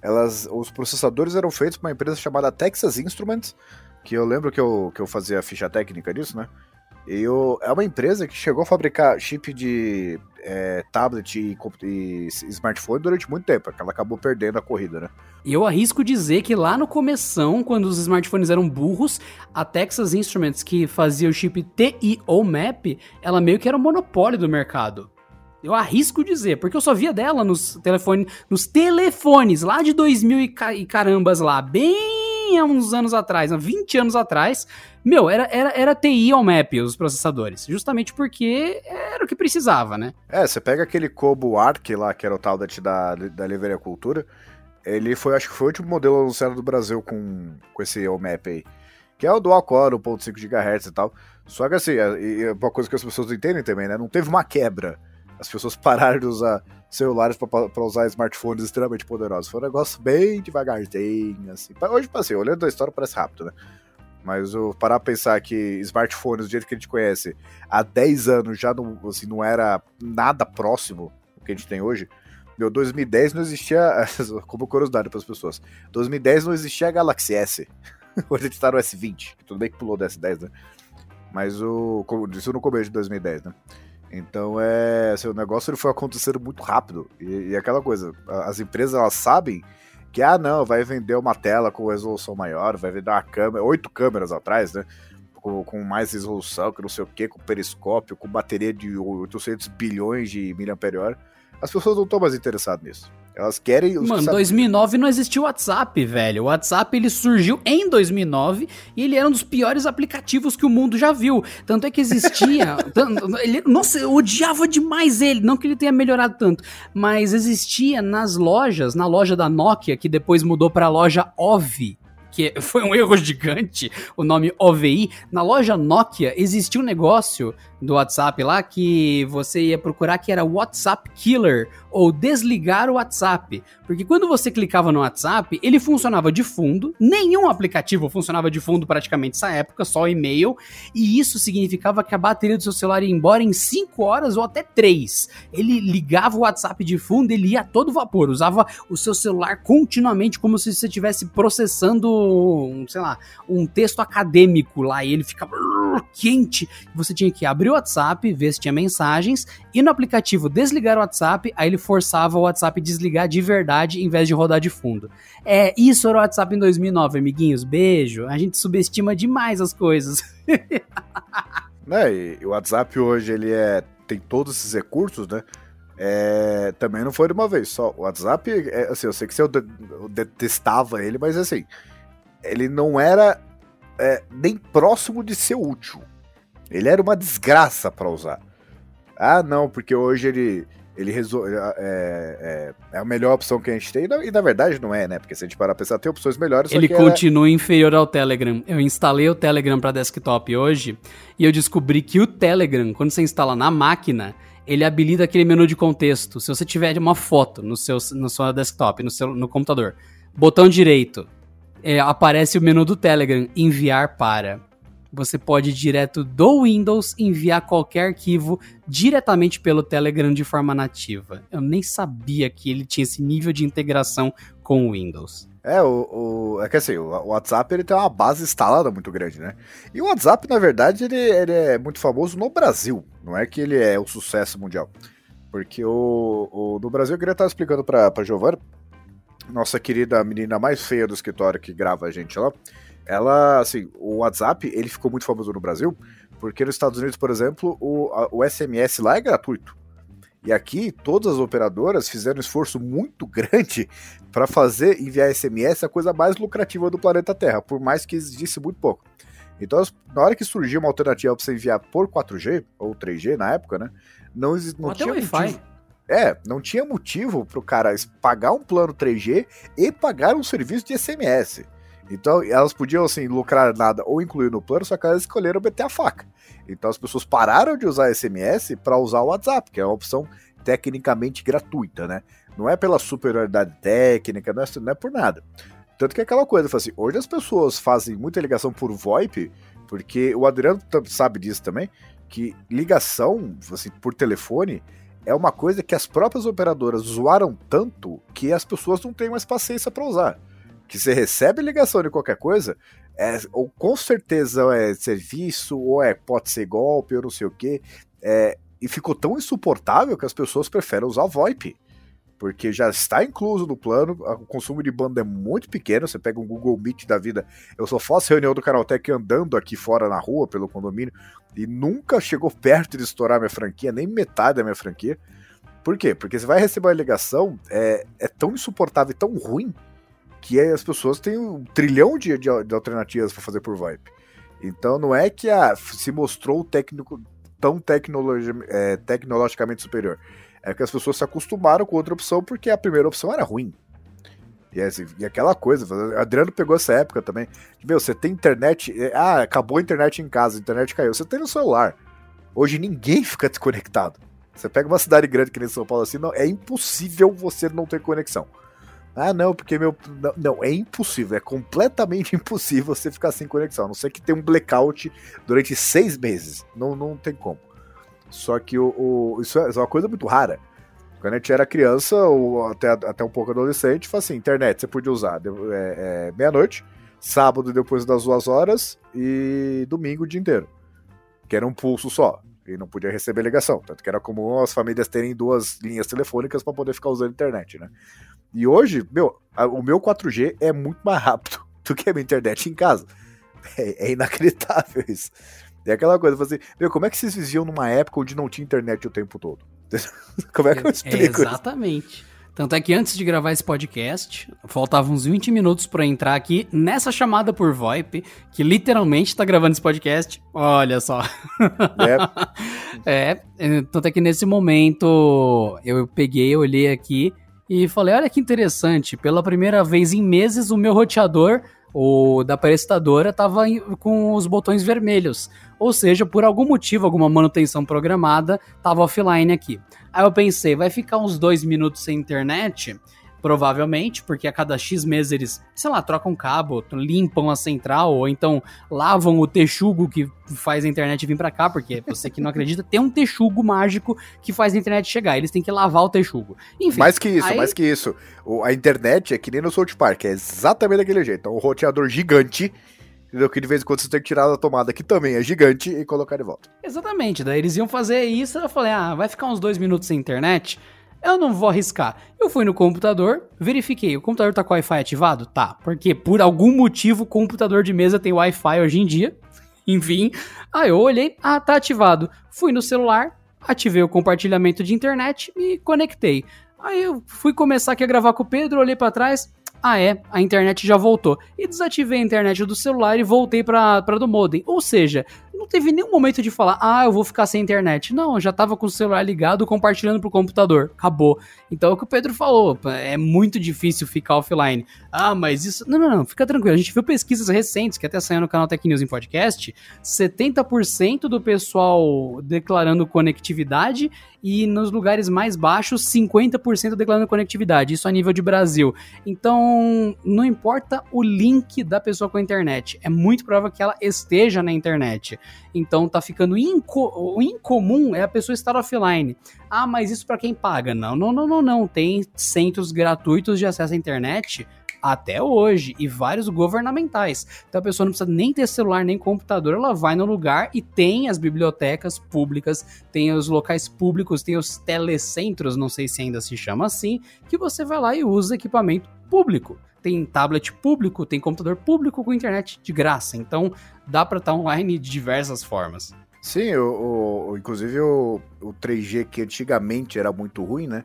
elas, os processadores eram feitos por uma empresa chamada Texas Instruments, que eu lembro que eu, que eu fazia a ficha técnica disso, né? E eu, é uma empresa que chegou a fabricar chip de é, tablet e, e, smartphone durante muito tempo, que ela acabou perdendo a corrida, né? E eu arrisco dizer que lá no começão, quando os smartphones eram burros, a Texas Instruments, que fazia o chip TIO Map, ela meio que era o monopólio do mercado. Eu arrisco dizer, porque eu só via dela nos, telefone, nos telefones lá de 2000 e, ca, e carambas lá, bem há uns anos atrás, há 20 anos atrás, meu, era, era, era TI ao map os processadores. Justamente porque era o que precisava, né? É, você pega aquele Kobo Arc lá, que era o tablet da, da Livraria Cultura. Ele foi, acho que foi o último modelo anunciado do Brasil com, com esse OMAP aí. Que é o dual core, 1.5 GHz e tal. Só que assim, é, é uma coisa que as pessoas entendem também, né? Não teve uma quebra. As pessoas <laughs> pararam de usar celulares para usar smartphones extremamente poderosos. Foi um negócio bem devagarzinho, assim. Hoje, assim, olhando a história, parece rápido, né? Mas o parar pra pensar que smartphones, do jeito que a gente conhece, há 10 anos já não, assim, não era nada próximo do que a gente tem hoje. Meu, 2010 não existia, <laughs> como curiosidade para as pessoas, 2010 não existia a Galaxy S. <laughs> Hoje a gente tá no S20, tudo bem que pulou do S10, né? Mas o. Isso no começo de 2010, né? Então é. Assim, o negócio ele foi acontecendo muito rápido. E, e aquela coisa, as empresas elas sabem que, ah, não, vai vender uma tela com resolução maior, vai vender uma câmera, oito câmeras atrás, né? Com, com, mais resolução, que não sei o que, com periscópio, com bateria de 800 bilhões de miliampere-hora. As pessoas não estão mais interessadas nisso. Elas querem. Mano, 2009 não existiu WhatsApp, velho. O WhatsApp ele surgiu em 2009 e ele era um dos piores aplicativos que o mundo já viu. Tanto é que existia. <laughs> ele, nossa, eu odiava demais ele. Não que ele tenha melhorado tanto, mas existia nas lojas, na loja da Nokia, que depois mudou para a loja OVI que foi um erro gigante, o nome OVI. Na loja Nokia existia um negócio do WhatsApp lá que você ia procurar que era WhatsApp Killer ou desligar o WhatsApp. Porque quando você clicava no WhatsApp, ele funcionava de fundo, nenhum aplicativo funcionava de fundo praticamente nessa época, só e-mail, e isso significava que a bateria do seu celular ia embora em 5 horas ou até 3. Ele ligava o WhatsApp de fundo, ele ia a todo vapor, usava o seu celular continuamente como se você estivesse processando, um, sei lá, um texto acadêmico lá, e ele ficava quente, você tinha que abrir o WhatsApp, ver se tinha mensagens, e no aplicativo desligar o WhatsApp, aí ele forçava o WhatsApp desligar de verdade em vez de rodar de fundo. É, isso era o WhatsApp em 2009, amiguinhos. Beijo. A gente subestima demais as coisas. <laughs> né, e o WhatsApp hoje ele é tem todos esses recursos, né? É, também não foi de uma vez só. O WhatsApp, é, assim, eu sei que eu detestava ele, mas assim, ele não era é, nem próximo de ser útil. Ele era uma desgraça para usar. Ah, não, porque hoje ele ele resolve, é, é, é, a melhor opção que a gente tem, e na verdade não é, né? Porque se a gente parar pra pensar, tem opções melhores. Ele continua inferior ao Telegram. Eu instalei o Telegram para desktop hoje e eu descobri que o Telegram, quando você instala na máquina, ele habilita aquele menu de contexto. Se você tiver uma foto no seu, no seu desktop, no, seu, no computador, botão direito, é, aparece o menu do Telegram, enviar para. você pode direto do Windows enviar qualquer arquivo diretamente pelo Telegram de forma nativa. Eu nem sabia que ele tinha esse nível de integração com o Windows. É, o, o, é que assim, o WhatsApp ele tem uma base instalada muito grande, né? E o WhatsApp, na verdade, ele, ele é muito famoso no Brasil. Não é que ele é o sucesso mundial. Porque o, o no Brasil, eu queria estar explicando pra, pra Giovanna, nossa querida menina mais feia do escritório que grava a gente lá, ela, assim, o WhatsApp, ele ficou muito famoso no Brasil, porque nos Estados Unidos, por exemplo, o, a, o SMS lá é gratuito. E aqui, todas as operadoras fizeram um esforço muito <laughs> grande para fazer enviar SMS a coisa mais lucrativa do planeta Terra, por mais que existisse muito pouco. Então, na hora que surgiu uma alternativa para você enviar por 4G, ou 3G na época, né? Não, não tinha motivo. É, não tinha motivo para o cara pagar um plano 3G e pagar um serviço de SMS. Então, elas podiam, assim, lucrar nada ou incluir no plano, só que elas escolheram meter a faca. Então, as pessoas pararam de usar SMS para usar o WhatsApp, que é uma opção tecnicamente gratuita, né? Não é pela superioridade técnica, não é, não é por nada. Tanto que é aquela coisa, assim, hoje as pessoas fazem muita ligação por VoIP, porque o Adriano sabe disso também, que ligação, assim, por telefone é uma coisa que as próprias operadoras zoaram tanto que as pessoas não têm mais paciência para usar que você recebe ligação de qualquer coisa, é, ou com certeza é serviço, ou é pode ser golpe, ou não sei o que, é, e ficou tão insuportável que as pessoas preferem usar VoIP. Porque já está incluso no plano, o consumo de banda é muito pequeno. Você pega um Google Meet da vida. Eu só faço reunião do Canaltech andando aqui fora na rua, pelo condomínio, e nunca chegou perto de estourar minha franquia, nem metade da minha franquia. Por quê? Porque você vai receber uma ligação, é, é tão insuportável e tão ruim que as pessoas têm um trilhão de, de, de alternativas para fazer por VoIP. Então não é que a, se mostrou técnico tão tecnologi, é, tecnologicamente superior. É que as pessoas se acostumaram com outra opção porque a primeira opção era ruim. E, assim, e aquela coisa, Adriano pegou essa época também. Meu, você tem internet. É, ah, acabou a internet em casa, a internet caiu. Você tem no celular. Hoje ninguém <laughs> fica desconectado. Você pega uma cidade grande que nem São Paulo assim, não, é impossível você não ter conexão. Ah, não, porque meu. Não, não, é impossível, é completamente <laughs> impossível você ficar sem conexão. A não ser que tenha um blackout durante seis meses. Não, não tem como. Só que o, o isso, é, isso, é, uma coisa muito rara. Quando a gente era criança, ou até, até um pouco adolescente, fala assim: internet você podia usar é, é, meia-noite, sábado depois das duas horas e domingo o dia inteiro. Que era um pulso só. E não podia receber ligação. Tanto que era comum as famílias terem duas linhas telefônicas para poder ficar usando internet, né? E hoje, meu, a, o meu 4G é muito mais rápido <laughs> do que a minha internet em casa. É, é inacreditável isso. É aquela coisa, assim, meu, como é que vocês viviam numa época onde não tinha internet o tempo todo? <laughs> como é que eu explico? É, exatamente. Isso? Tanto é que antes de gravar esse podcast, faltavam uns 20 minutos para entrar aqui nessa chamada por VoIP, que literalmente tá gravando esse podcast. Olha só. <laughs> É. é, tanto é que nesse momento eu peguei, olhei aqui e falei: olha que interessante, pela primeira vez em meses o meu roteador, o da prestadora, tava com os botões vermelhos. Ou seja, por algum motivo, alguma manutenção programada, tava offline aqui. Aí eu pensei, vai ficar uns dois minutos sem internet? Provavelmente, porque a cada X meses eles, sei lá, trocam cabo, limpam a central, ou então lavam o texugo que faz a internet vir para cá, porque você que não acredita, tem um texugo mágico que faz a internet chegar. Eles têm que lavar o texugo. Enfim. Mais que isso, aí... mais que isso. a internet é que nem no South Park, é exatamente daquele jeito. É um roteador gigante Entendeu? Que de vez em quando você tem que tirar da tomada, que também é gigante, e colocar de volta. Exatamente. Daí eles iam fazer isso, eu falei, ah, vai ficar uns dois minutos sem internet? Eu não vou arriscar. Eu fui no computador, verifiquei. O computador tá com Wi-Fi ativado? Tá. Porque por algum motivo o computador de mesa tem Wi-Fi hoje em dia. <laughs> Enfim. Aí eu olhei, ah, tá ativado. Fui no celular, ativei o compartilhamento de internet e conectei. Aí eu fui começar aqui a gravar com o Pedro, olhei para trás. Ah, é, a internet já voltou. E desativei a internet do celular e voltei para do modem. Ou seja, não teve nenhum momento de falar, ah, eu vou ficar sem internet. Não, já tava com o celular ligado, compartilhando pro computador. Acabou. Então é o que o Pedro falou, é muito difícil ficar offline. Ah, mas isso. Não, não, não, fica tranquilo. A gente viu pesquisas recentes que até saiu no canal Tech News em podcast: 70% do pessoal declarando conectividade e nos lugares mais baixos 50% declarando conectividade, isso a nível de Brasil. Então, não importa o link da pessoa com a internet, é muito provável que ela esteja na internet. Então tá ficando inco o incomum é a pessoa estar offline. Ah, mas isso para quem paga? Não, não, não, não, não. Tem centros gratuitos de acesso à internet até hoje, e vários governamentais. Então a pessoa não precisa nem ter celular nem computador, ela vai no lugar e tem as bibliotecas públicas, tem os locais públicos, tem os telecentros, não sei se ainda se chama assim, que você vai lá e usa equipamento público. Tem tablet público, tem computador público com internet de graça. Então dá para estar online de diversas formas. Sim, o, o inclusive o, o 3G que antigamente era muito ruim, né?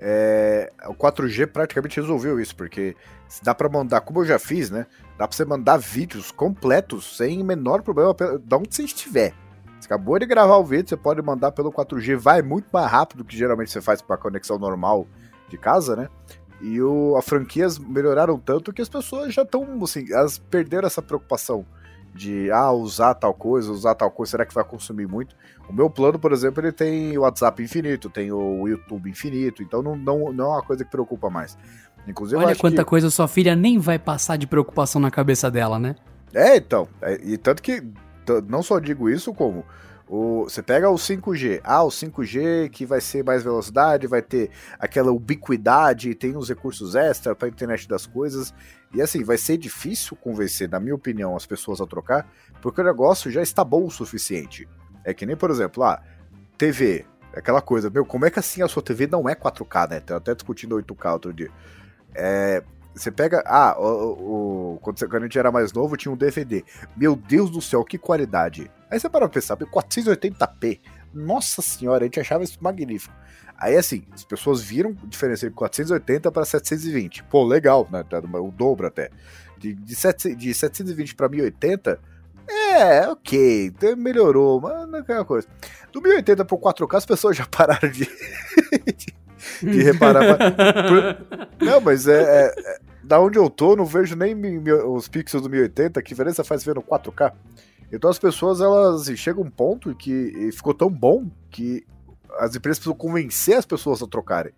É, o 4G praticamente resolveu isso, porque dá para mandar, como eu já fiz, né? Dá para você mandar vídeos completos sem menor problema de onde você estiver. Você acabou de gravar o vídeo, você pode mandar pelo 4G, vai muito mais rápido do que geralmente você faz para conexão normal de casa, né? E o, as franquias melhoraram tanto que as pessoas já estão, assim, elas perderam essa preocupação de ah, usar tal coisa, usar tal coisa, será que vai consumir muito? O meu plano, por exemplo, ele tem o WhatsApp infinito, tem o YouTube infinito, então não, não, não é uma coisa que preocupa mais. Inclusive, Olha quanta que... coisa sua filha nem vai passar de preocupação na cabeça dela, né? É, então. É, e tanto que não só digo isso, como o, você pega o 5G. Ah, o 5G que vai ser mais velocidade, vai ter aquela ubiquidade, tem uns recursos extra para a internet das coisas. E assim, vai ser difícil convencer, na minha opinião, as pessoas a trocar, porque o negócio já está bom o suficiente. É que nem, por exemplo, ah, TV, aquela coisa, meu, como é que assim a sua TV não é 4K, né? Tô até discutindo 8K outro dia. É, você pega. Ah, o, o, quando a gente era mais novo, tinha um DVD. Meu Deus do céu, que qualidade. Aí você para pra pensar, 480p. Nossa senhora, a gente achava isso magnífico. Aí assim, as pessoas viram a diferença de 480 para 720. Pô, legal, né? Tá o dobro até. De, de, 7, de 720 para 1080, é, ok, melhorou, mas não é aquela coisa. Do 1080 pro 4K, as pessoas já <laughs> pararam de, de, de reparar. Por... <laughs> Não, mas é, é, é, Da onde eu tô, não vejo nem os pixels do 1080. Que diferença faz ver no 4K? Então as pessoas, elas chegam um ponto que ficou tão bom que as empresas precisam convencer as pessoas a trocarem.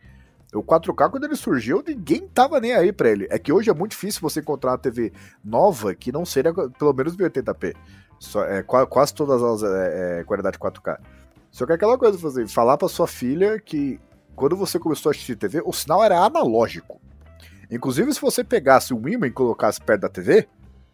O 4K, quando ele surgiu, ninguém tava nem aí para ele. É que hoje é muito difícil você encontrar uma TV nova que não seja pelo menos 1080p. Só, é, quase todas as é, é, qualidade 4K. Só que é aquela coisa, assim, falar pra sua filha que quando você começou a assistir TV, o sinal era analógico. Inclusive, se você pegasse um imã e colocasse perto da TV,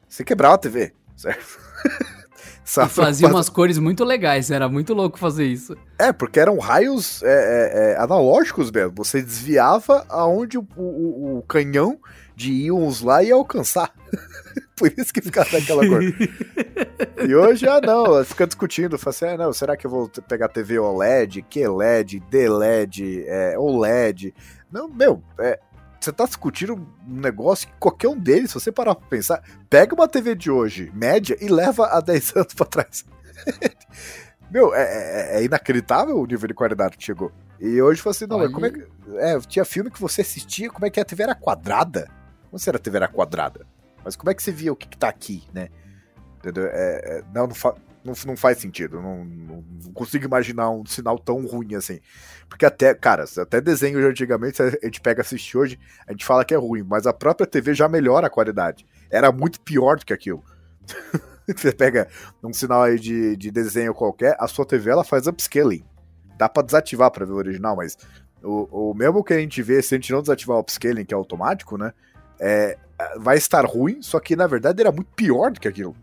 você quebrava a TV, certo? <laughs> e fazia umas cores muito legais, era muito louco fazer isso. É, porque eram raios é, é, é, analógicos mesmo. Você desviava aonde o, o, o canhão de íons lá ia alcançar. <laughs> Por isso que ficava daquela cor. <laughs> e hoje, ah, não, fica discutindo, fala assim, ah, não, será que eu vou pegar TV OLED, QLED, DLED, é, OLED? Não, meu, é, você tá discutindo um negócio que qualquer um deles, se você parar pra pensar, pega uma TV de hoje, média, e leva a <laughs> 10 anos pra trás. <laughs> meu, é, é, é, inacreditável o nível de qualidade que chegou. E hoje, você assim, não, mas como é que. É, tinha filme que você assistia, como é que a TV era quadrada? Como se a TV era quadrada? Mas como é que você via o que, que tá aqui, né? Entendeu? É, é, não, não, fa não, não, faz sentido. Não, não, consigo imaginar um sinal tão ruim assim. Porque até, cara, até desenho de antigamente, a gente pega assistir hoje, a gente fala que é ruim, mas a própria TV já melhora a qualidade. Era muito pior do que aquilo. <laughs> você pega um sinal aí de, de desenho qualquer, a sua TV ela faz upscaling. Dá pra desativar pra ver o original, mas o, o mesmo que a gente vê, se a gente não desativar o upscaling, que é automático, né? É, vai estar ruim, só que na verdade era muito pior do que aquilo.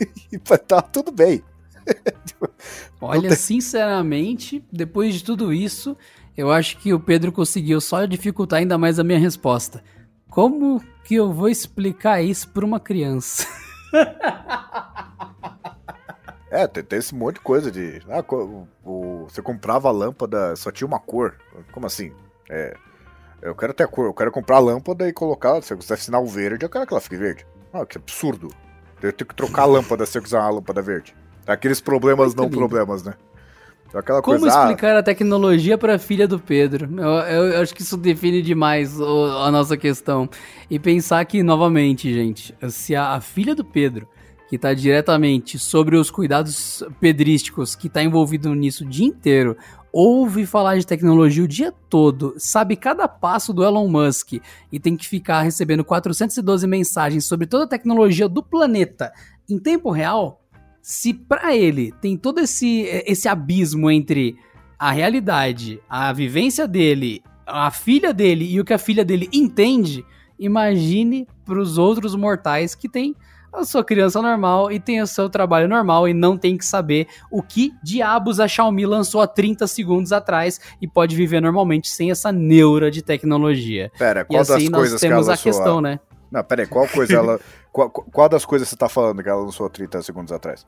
<laughs> e tá tudo bem. <laughs> Olha, tem... sinceramente, depois de tudo isso, eu acho que o Pedro conseguiu só dificultar ainda mais a minha resposta. Como que eu vou explicar isso para uma criança? <laughs> É, tem, tem, esse monte de coisa de. Ah, o, o, você comprava a lâmpada, só tinha uma cor. Como assim? É, eu quero ter a cor, eu quero comprar a lâmpada e colocar. Se você sinal verde, eu quero que ela fique verde. Ah, que absurdo. Eu tenho que trocar a lâmpada se eu quiser uma lâmpada verde. Aqueles problemas não problemas, né? Aquela Como coisa, ah, explicar ah, a tecnologia para a filha do Pedro? Eu, eu, eu, acho que isso define demais o, a nossa questão. E pensar que, novamente, gente, se a, a filha do Pedro, que está diretamente sobre os cuidados pedrísticos, que está envolvido nisso o dia inteiro, ouve falar de tecnologia o dia todo, sabe cada passo do Elon Musk e tem que ficar recebendo 412 mensagens sobre toda a tecnologia do planeta em tempo real, se para ele tem todo esse, esse abismo entre a realidade, a vivência dele, a filha dele e o que a filha dele entende, imagine para os outros mortais que têm a sua criança normal e tem o seu trabalho normal e não tem que saber o que diabos a Xiaomi lançou há 30 segundos atrás e pode viver normalmente sem essa neura de tecnologia. Pera, qual e assim das nós coisas que temos ela a questão, né? Não, pera aí, qual coisa ela. <laughs> Qual, qual das coisas você tá falando que ela lançou 30 segundos atrás?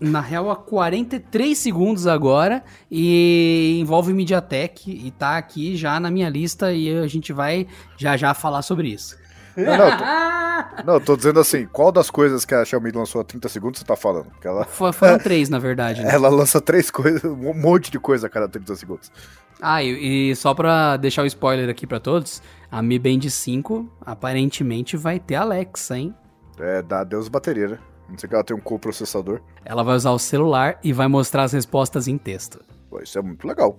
Na real, há 43 segundos agora e envolve MediaTek e tá aqui já na minha lista e a gente vai já já falar sobre isso. Não, não, tô, <laughs> não, tô dizendo assim, qual das coisas que a Xiaomi lançou há 30 segundos você tá falando? Porque ela, Fo- Foram <laughs> três, na verdade. né? ela lança três coisas, um monte de coisa a cada 30 segundos. Ah, e, e só pra deixar o spoiler aqui pra todos, a Mi Band 5 aparentemente vai ter Alexa, hein? É, dá Deus bateria, né? Não sei que ela tem um coprocessador. Ela vai usar o celular e vai mostrar as respostas em texto. Pô, isso é muito legal.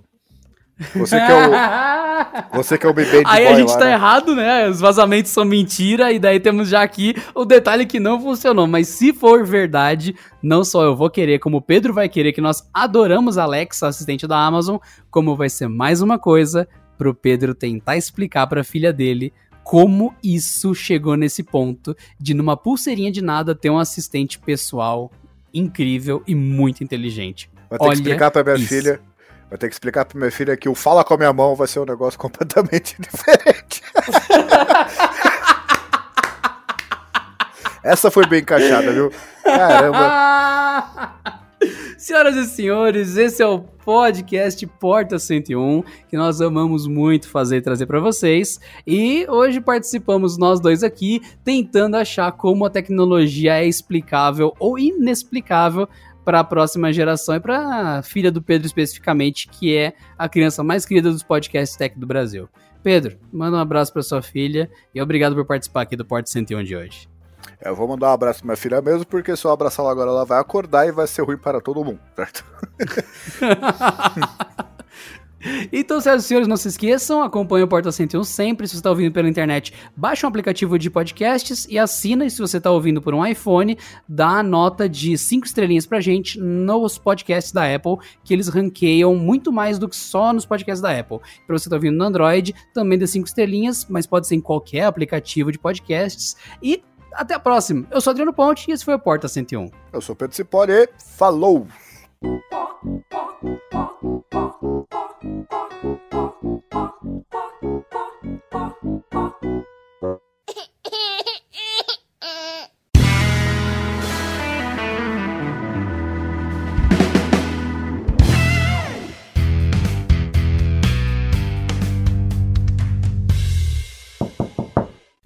Você que é o, <laughs> você que é o bebê de Aí boy a gente lá, tá né? errado, né? Os vazamentos são mentira, e daí temos já aqui o detalhe que não funcionou. Mas se for verdade, não só eu vou querer, como o Pedro vai querer, que nós adoramos a Alexa, assistente da Amazon, como vai ser mais uma coisa pro Pedro tentar explicar pra filha dele como isso chegou nesse ponto de numa pulseirinha de nada ter um assistente pessoal incrível e muito inteligente. Vai ter que Olha explicar pra minha isso. filha. Vai ter que explicar pra minha filha que o fala com a minha mão vai ser um negócio completamente <laughs> diferente. <laughs> Essa foi bem encaixada, viu? Caramba. <laughs> Senhoras e senhores, esse é o podcast Porta 101, que nós amamos muito fazer e trazer para vocês. E hoje participamos nós dois aqui, tentando achar como a tecnologia é explicável ou inexplicável para a próxima geração e para a filha do Pedro especificamente, que é a criança mais querida dos podcasts tech do Brasil. Pedro, manda um abraço para sua filha e obrigado por participar aqui do Porta 101 de hoje. Eu vou mandar um abraço pra minha filha mesmo, porque se eu abraçar ela agora, ela vai acordar e vai ser ruim para todo mundo, certo? <laughs> Então, senhoras e senhores, não se esqueçam, acompanhe o Porta 101 sempre. Se você está ouvindo pela internet, baixa um aplicativo de podcasts e assina. E se você está ouvindo por um iPhone, dá a nota de 5 estrelinhas pra gente nos podcasts da Apple, que eles ranqueiam muito mais do que só nos podcasts da Apple. Para você estar ouvindo no Android, também dê 5 estrelinhas, mas pode ser em qualquer aplicativo de podcasts. E até a próxima. Eu sou Adriano Ponte e esse foi o Porta 101. Eu sou Pedro Cipoli e falou! Hehehe